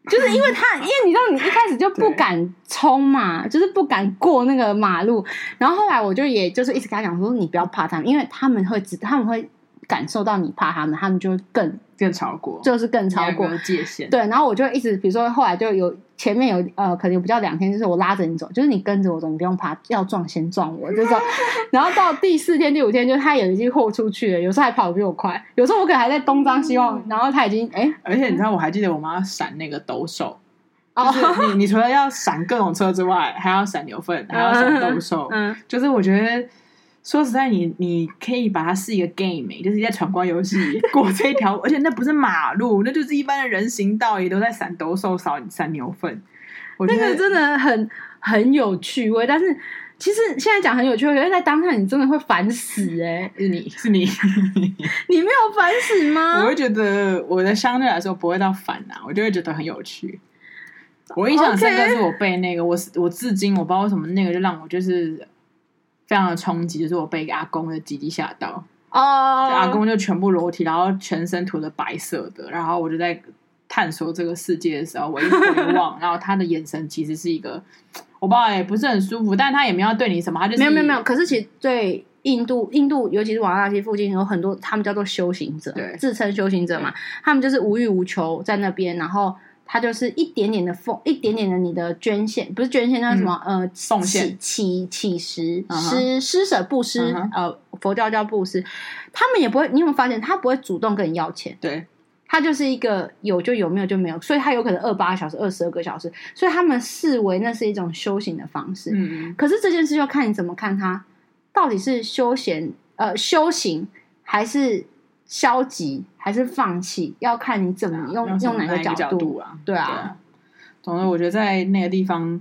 就是因为他，因为你知道你一开始就不敢冲嘛，就是不敢过那个马路。然后后来我就也就是一直跟他讲说，你不要怕他们，因为他们会知他们会。感受到你怕他们，他们就会更更超过，就是更超过界限。对，然后我就一直，比如说后来就有前面有呃，可能有比较两天，就是我拉着你走，就是你跟着我走，你不用怕，要撞先撞我这种。然后到第四天、第五天，就他也已经豁出去了，有时候还跑得比我快，有时候我可能还在东张西望，然后他已经哎。欸、而且你知道，我还记得我妈闪那个抖手，就是你你除了要闪各种车之外，还要闪牛粪，还要闪抖手，嗯，就是我觉得。说实在你，你你可以把它是一个 game，就是在闯关游戏 过这一条，而且那不是马路，那就是一般的人行道，也都在闪抖手、扫闪牛粪。我觉得那个真的很很有趣味，但是其实现在讲很有趣味，因为在当下你真的会烦死哎、欸！是你 是你，你没有烦死吗？我会觉得我的相对来说不会到烦啊，我就会觉得很有趣。我印象深刻是我背那个.我我至今我不知道为什么那个就让我就是。非常的冲击，就是我被阿公的鸡鸡吓到哦，oh. 阿公就全部裸体，然后全身涂的白色的，然后我就在探索这个世界的时候，我一回望，然后他的眼神其实是一个，我不知道也不是很舒服，但他也没有对你什么，他就是没有没有没有。可是其实对印度印度，尤其是瓦拉西附近有很多，他们叫做修行者，对，自称修行者嘛，他们就是无欲无求在那边，然后。它就是一点点的奉，一点点的你的捐献，不是捐献，那是什么？嗯、呃，奉献、乞乞食、施施舍、布施。呃，佛教叫布施，他们也不会。你有没有发现，他不会主动跟你要钱？对，他就是一个有就有，没有就没有，所以他有可能二八小时、二十二个小时，所以他们视为那是一种修行的方式。嗯，可是这件事就看你怎么看它，到底是休闲呃修行还是？消极还是放弃，要看你怎么用，啊、用哪个角度，度啊？对啊，对啊。总之，我觉得在那个地方，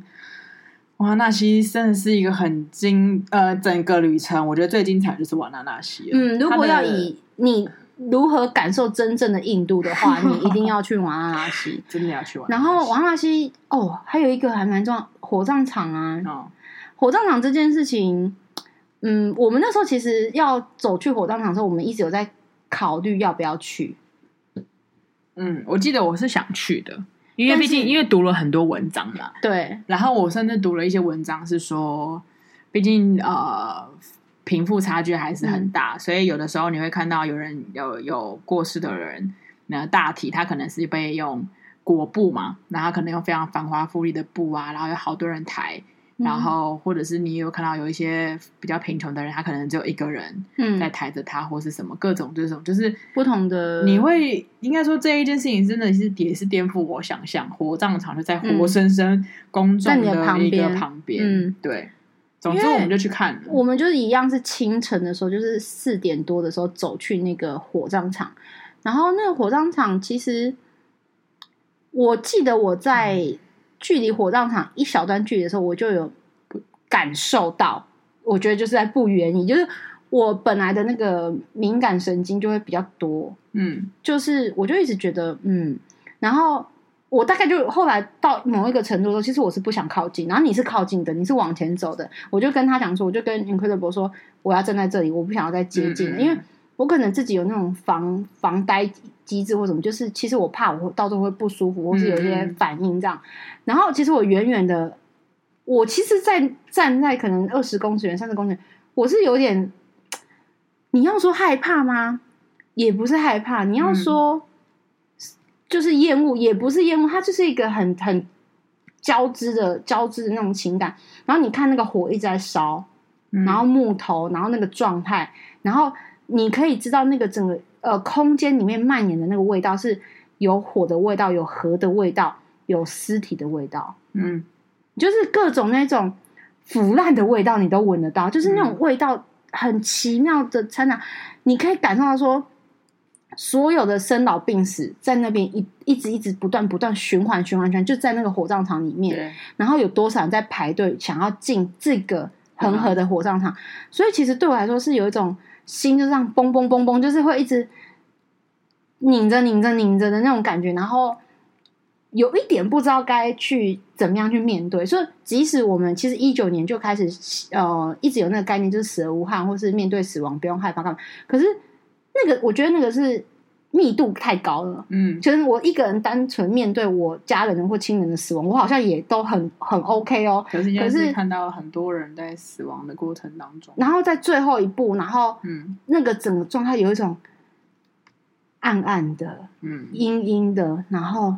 瓦纳西真的是一个很精呃，整个旅程我觉得最精彩就是瓦纳纳西。嗯，如果要以你如何感受真正的印度的话，你一定要去瓦纳纳西，真的要去瓦。然后瓦纳西哦，还有一个还蛮重要，火葬场啊。哦、火葬场这件事情，嗯，我们那时候其实要走去火葬场的时候，我们一直有在。考虑要不要去？嗯，我记得我是想去的，因为毕竟因为读了很多文章嘛。对，然后我甚至读了一些文章，是说，毕竟呃，贫富差距还是很大，嗯、所以有的时候你会看到有人有有过世的人，那大体他可能是被用裹布嘛，然后可能用非常繁华富丽的布啊，然后有好多人抬。然后，或者是你有看到有一些比较贫穷的人，他可能只有一个人在抬着他，嗯、或是什么各种这种，就是不同的。你会应该说这一件事情真的是也是颠覆我想象，火葬场就在活生生公众的一个旁边。嗯，对。总之，我们就去看了。我们就是一样是清晨的时候，就是四点多的时候走去那个火葬场。然后那个火葬场，其实我记得我在。距离火葬场一小段距离的时候，我就有感受到，我觉得就是在不远你，就是我本来的那个敏感神经就会比较多，嗯，就是我就一直觉得嗯，然后。我大概就后来到某一个程度的时候，其实我是不想靠近，然后你是靠近的，你是往前走的，我就跟他讲说，我就跟 Incredible 说，我要站在这里，我不想要再接近，嗯嗯，因为我可能自己有那种防防呆机制或什么，就是其实我怕我到时候会不舒服，或是有一些反应这样。然后其实我远远的，我其实，在站在可能二十公尺远、三十公尺，我是有点，你要说害怕吗？也不是害怕，你要说。嗯就是厌恶，也不是厌恶，它就是一个很很交织的交织的那种情感。然后你看那个火一直在烧，嗯、然后木头，然后那个状态，然后你可以知道那个整个呃空间里面蔓延的那个味道是有火的味道，有河的味道，有尸体的味道，嗯，就是各种那种腐烂的味道你都闻得到，就是那种味道很奇妙的掺杂，你可以感受到说。所有的生老病死在那边一一直一直不断不断循环循环圈，就在那个火葬场里面。然后有多少人在排队想要进这个恒河的火葬场？嗯、所以其实对我来说是有一种心就这样嘣嘣嘣嘣，就是会一直拧着拧着拧着的那种感觉。然后有一点不知道该去怎么样去面对。所以即使我们其实一九年就开始呃一直有那个概念，就是死而无憾，或是面对死亡不用害怕干嘛。可是。那个我觉得那个是密度太高了，嗯，就是我一个人单纯面对我家人或亲人的死亡，我好像也都很很 OK 哦。可是，可是看到很多人在死亡的过程当中，然后在最后一步，然后嗯，那个整个状态有一种暗暗的，嗯，阴阴的，然后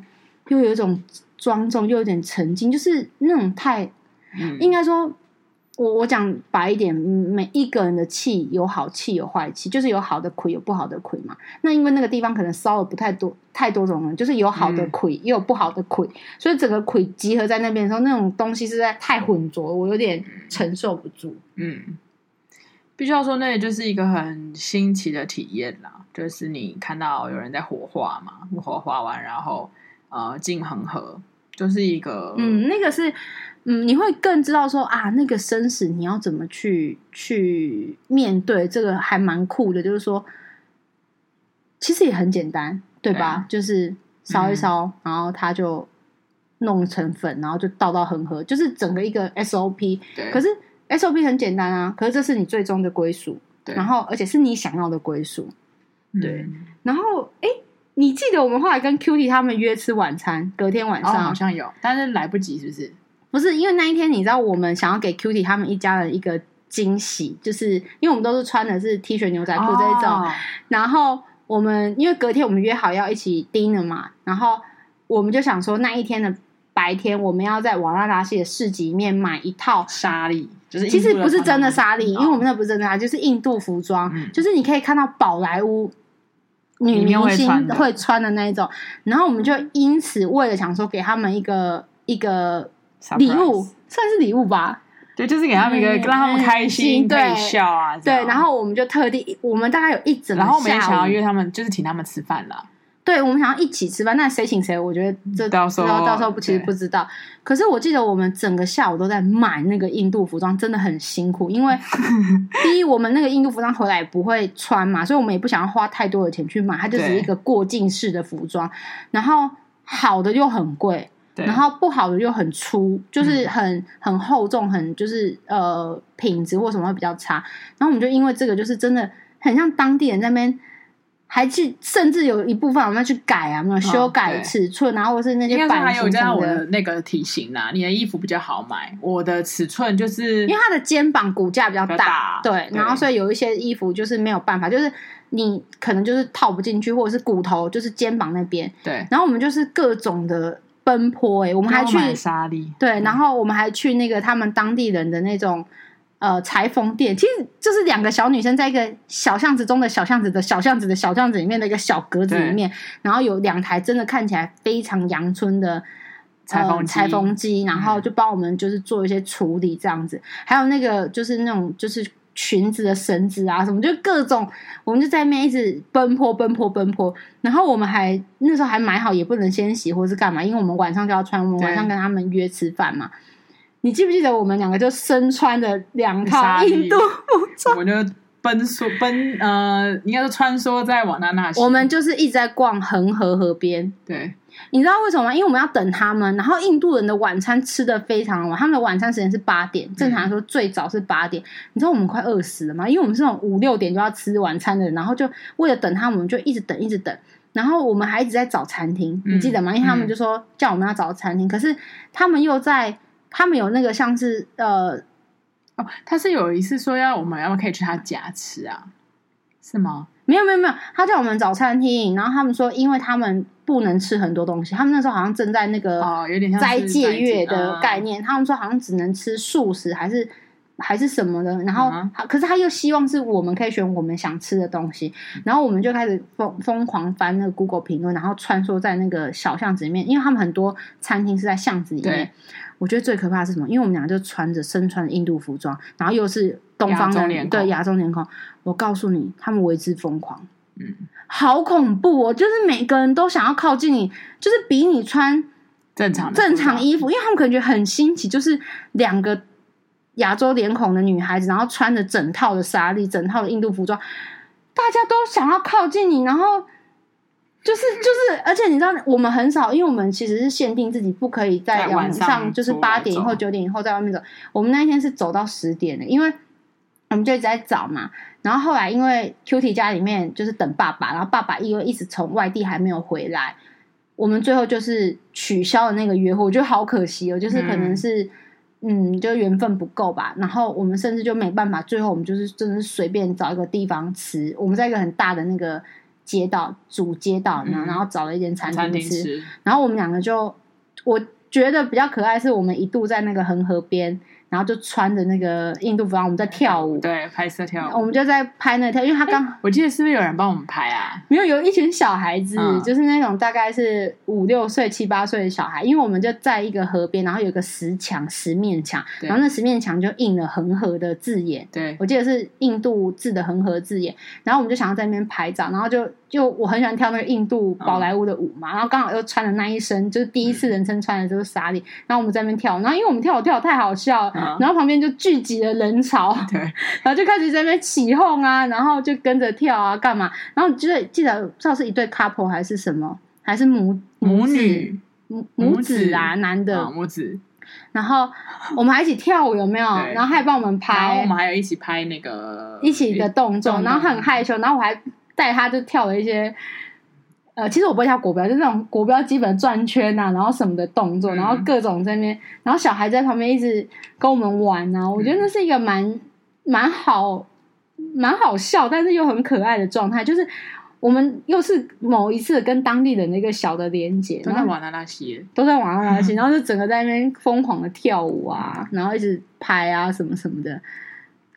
又有一种庄重，又有点沉静，就是那种太，嗯，应该说。我我讲白一点，每一个人的气有好气有坏气，就是有好的魁有不好的魁嘛。那因为那个地方可能烧了不太多太多种人，就是有好的魁、嗯、也有不好的魁，所以整个魁集合在那边的时候，那种东西实在太浑浊，我有点承受不住。嗯，必须要说，那也就是一个很新奇的体验啦，就是你看到有人在火化嘛，火化完然后呃进恒河，就是一个嗯，那个是。嗯，你会更知道说啊，那个生死你要怎么去去面对，这个还蛮酷的。就是说，其实也很简单，对吧？对就是烧一烧，嗯、然后它就弄成粉，然后就倒到恒河，就是整个一个 SOP。对。可是 SOP 很简单啊，可是这是你最终的归属，对。然后而且是你想要的归属，对。嗯、然后，哎，你记得我们后来跟 Cutie 他们约吃晚餐，隔天晚上、哦、好像有，但是来不及，是不是？不是因为那一天，你知道我们想要给 Cutie 他们一家人一个惊喜，就是因为我们都是穿的是 T 恤牛仔裤这一种，哦、然后我们因为隔天我们约好要一起 dinner 嘛，然后我们就想说那一天的白天我们要在瓦拉达西的市集里面买一套纱丽，就是其实不是真的纱丽，因为我们那不是真的纱，就是印度服装，嗯、就是你可以看到宝莱坞女明星会穿的那一种，然后我们就因此为了想说给他们一个一个。礼物算是礼物吧，对，就是给他们一个让他们开心、对笑啊，对。然后我们就特地，我们大概有一整，然后我们也想要约他们，就是请他们吃饭了。对，我们想要一起吃饭，那谁请谁？我觉得这到时候到时候不其实不知道。可是我记得我们整个下午都在买那个印度服装，真的很辛苦。因为 第一，我们那个印度服装回来也不会穿嘛，所以我们也不想要花太多的钱去买，它就是一个过境式的服装。然后好的又很贵。对然后不好的又很粗，就是很、嗯、很厚重，很就是呃品质或什么会比较差。然后我们就因为这个，就是真的很像当地人在那边，还去甚至有一部分我们要去改啊，没有修改尺寸，然后或是那些版型什么的。那个体型啊，你的衣服比较好买，我的尺寸就是因为他的肩膀骨架比较大，大对，对然后所以有一些衣服就是没有办法，就是你可能就是套不进去，或者是骨头就是肩膀那边。对，然后我们就是各种的。奔波哎、欸，我们还去对，然后我们还去那个他们当地人的那种呃裁缝店，其实就是两个小女生在一个小巷子中的小巷子的小巷子的小巷子里面的一个小格子里面，然后有两台真的看起来非常阳春的裁缝、呃、裁缝机，然后就帮我们就是做一些处理这样子，还有那个就是那种就是裙子的绳子啊，什么就各种，我们就在那边一直奔波奔波奔波。然后我们还那时候还买好，也不能先洗或是干嘛，因为我们晚上就要穿，我们晚上跟他们约吃饭嘛。你记不记得我们两个就身穿的两套印度服装？我就奔梭奔呃，应该是穿梭在瓦纳纳西。我们就是一直在逛恒河河边。对，你知道为什么吗？因为我们要等他们。然后印度人的晚餐吃的非常晚，他们的晚餐时间是八点，正常来说最早是八点。嗯、你知道我们快饿死了吗？因为我们是那种五六点就要吃晚餐的人，然后就为了等他们，就一直等，一直等。然后我们还一直在找餐厅，嗯、你记得吗？因为他们就说叫我们要找餐厅，嗯、可是他们又在。他们有那个像是呃哦，他是有一次说要我们要不可以去他家吃啊？是吗？没有没有没有，他叫我们找餐厅，然后他们说，因为他们不能吃很多东西，他们那时候好像正在那个哦，有点像斋戒月的概念，他们说好像只能吃素食还是还是什么的，然后、嗯、可是他又希望是我们可以选我们想吃的东西，然后我们就开始疯疯狂翻那个 Google 评论，然后穿梭在那个小巷子里面，因为他们很多餐厅是在巷子里面。我觉得最可怕的是什么？因为我们俩就穿着身穿印度服装，然后又是东方人，对亚洲脸孔。我告诉你，他们为之疯狂，嗯，好恐怖哦！就是每个人都想要靠近你，就是比你穿正常正常衣服，因为他们可能觉得很新奇，就是两个亚洲脸孔的女孩子，然后穿着整套的纱丽，整套的印度服装，大家都想要靠近你，然后。就是就是，而且你知道，我们很少，因为我们其实是限定自己不可以在晚上，就是八点以后、九点以后在外面走。我们那一天是走到十点的，因为我们就一直在找嘛。然后后来因为 Cutie 家里面就是等爸爸，然后爸爸因为一直从外地还没有回来，我们最后就是取消了那个约会。我觉得好可惜哦，就是可能是嗯，嗯，就缘分不够吧。然后我们甚至就没办法，最后我们就是真的是随便找一个地方吃。我们在一个很大的那个。街道主街道，然后然后找了一间餐厅吃，餐厅吃，然后我们两个就，我觉得比较可爱，是我们一度在那个恒河边。然后就穿着那个印度服，我们在跳舞，对，拍摄跳舞，我们就在拍那个跳，因为他刚，我记得是不是有人帮我们拍啊？没有，有一群小孩子，嗯、就是那种大概是五六岁、七八岁的小孩，因为我们就在一个河边，然后有一个石墙、十面墙，然后那十面墙就印了恒河的字眼，对，我记得是印度字的恒河字眼，然后我们就想要在那边拍照，然后就就我很喜欢跳那个印度宝莱坞的舞嘛，嗯、然后刚好又穿了那一身，就是第一次人生穿的就是纱丽，然后我们在那边跳，然后因为我们跳舞跳得太好笑，嗯、然后旁边就。聚集了人潮，对，然后就开始在那边起哄啊，然后就跟着跳啊，干嘛？然后记得记得不知道是一对 couple 还是什么，还是母母女母母子啊，男的母子。然后我们还一起跳舞，有没有？然后还帮我们拍，然后我们还有一起拍那个一起的动作，然后很害羞，然后我还带他就跳了一些。呃，其实我不会跳国标，就是那种国标基本转圈啊，然后什么的动作，然后各种在那边，然后小孩在旁边一直跟我们玩啊，我觉得那是一个蛮蛮好、蛮好笑，但是又很可爱的状态。就是我们又是某一次跟当地的那个小的连接，都在瓦纳纳西，都在瓦纳纳西，然后就整个在那边疯狂的跳舞啊，然后一直拍啊什么什么的，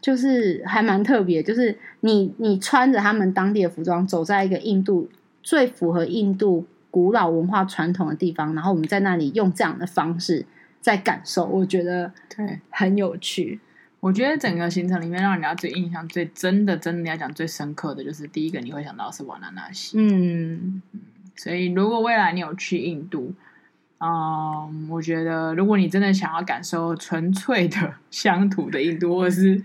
就是还蛮特别。就是你你穿着他们当地的服装，走在一个印度。最符合印度古老文化传统的地方，然后我们在那里用这样的方式在感受，我觉得对很有趣。我觉得整个行程里面，让人家最印象最真的，真的要讲最深刻的就是第一个你会想到是瓦纳纳西。嗯，所以如果未来你有去印度，嗯，我觉得如果你真的想要感受纯粹的 乡土的印度，或是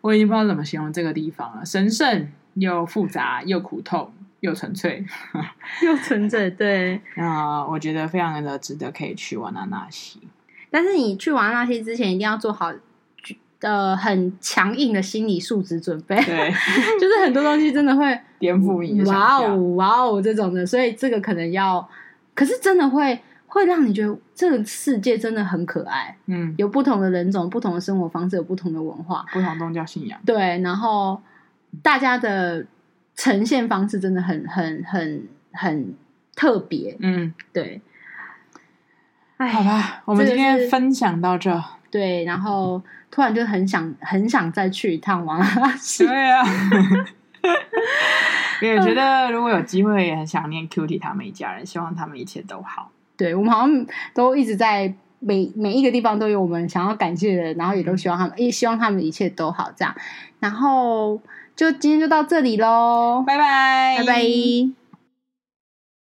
我已经不知道怎么形容这个地方了，神圣又复杂又苦痛。又纯粹，又纯粹，对。那我觉得非常的值得可以去瓦纳纳西。但是你去瓦纳纳西之前，一定要做好呃很强硬的心理素质准备。对，就是很多东西真的会颠覆你的哇哦哇哦这种的，所以这个可能要，可是真的会会让你觉得这个世界真的很可爱。嗯，有不同的人种、不同的生活方式、有不同的文化、不同宗教信仰。对，然后大家的。呈现方式真的很很很很特别，嗯，对。哎，好吧，我们今天分享到这。对，然后突然就很想很想再去一趟瓦纳纳西。对啊，也觉得如果有机会，也很想念 Cutie 他们一家人，希望他们一切都好。对，我们好像都一直在每每一个地方都有我们想要感谢的人，然后也都希望他们，也希望他们一切都好这样。然后就今天就到这里喽，拜拜，拜拜。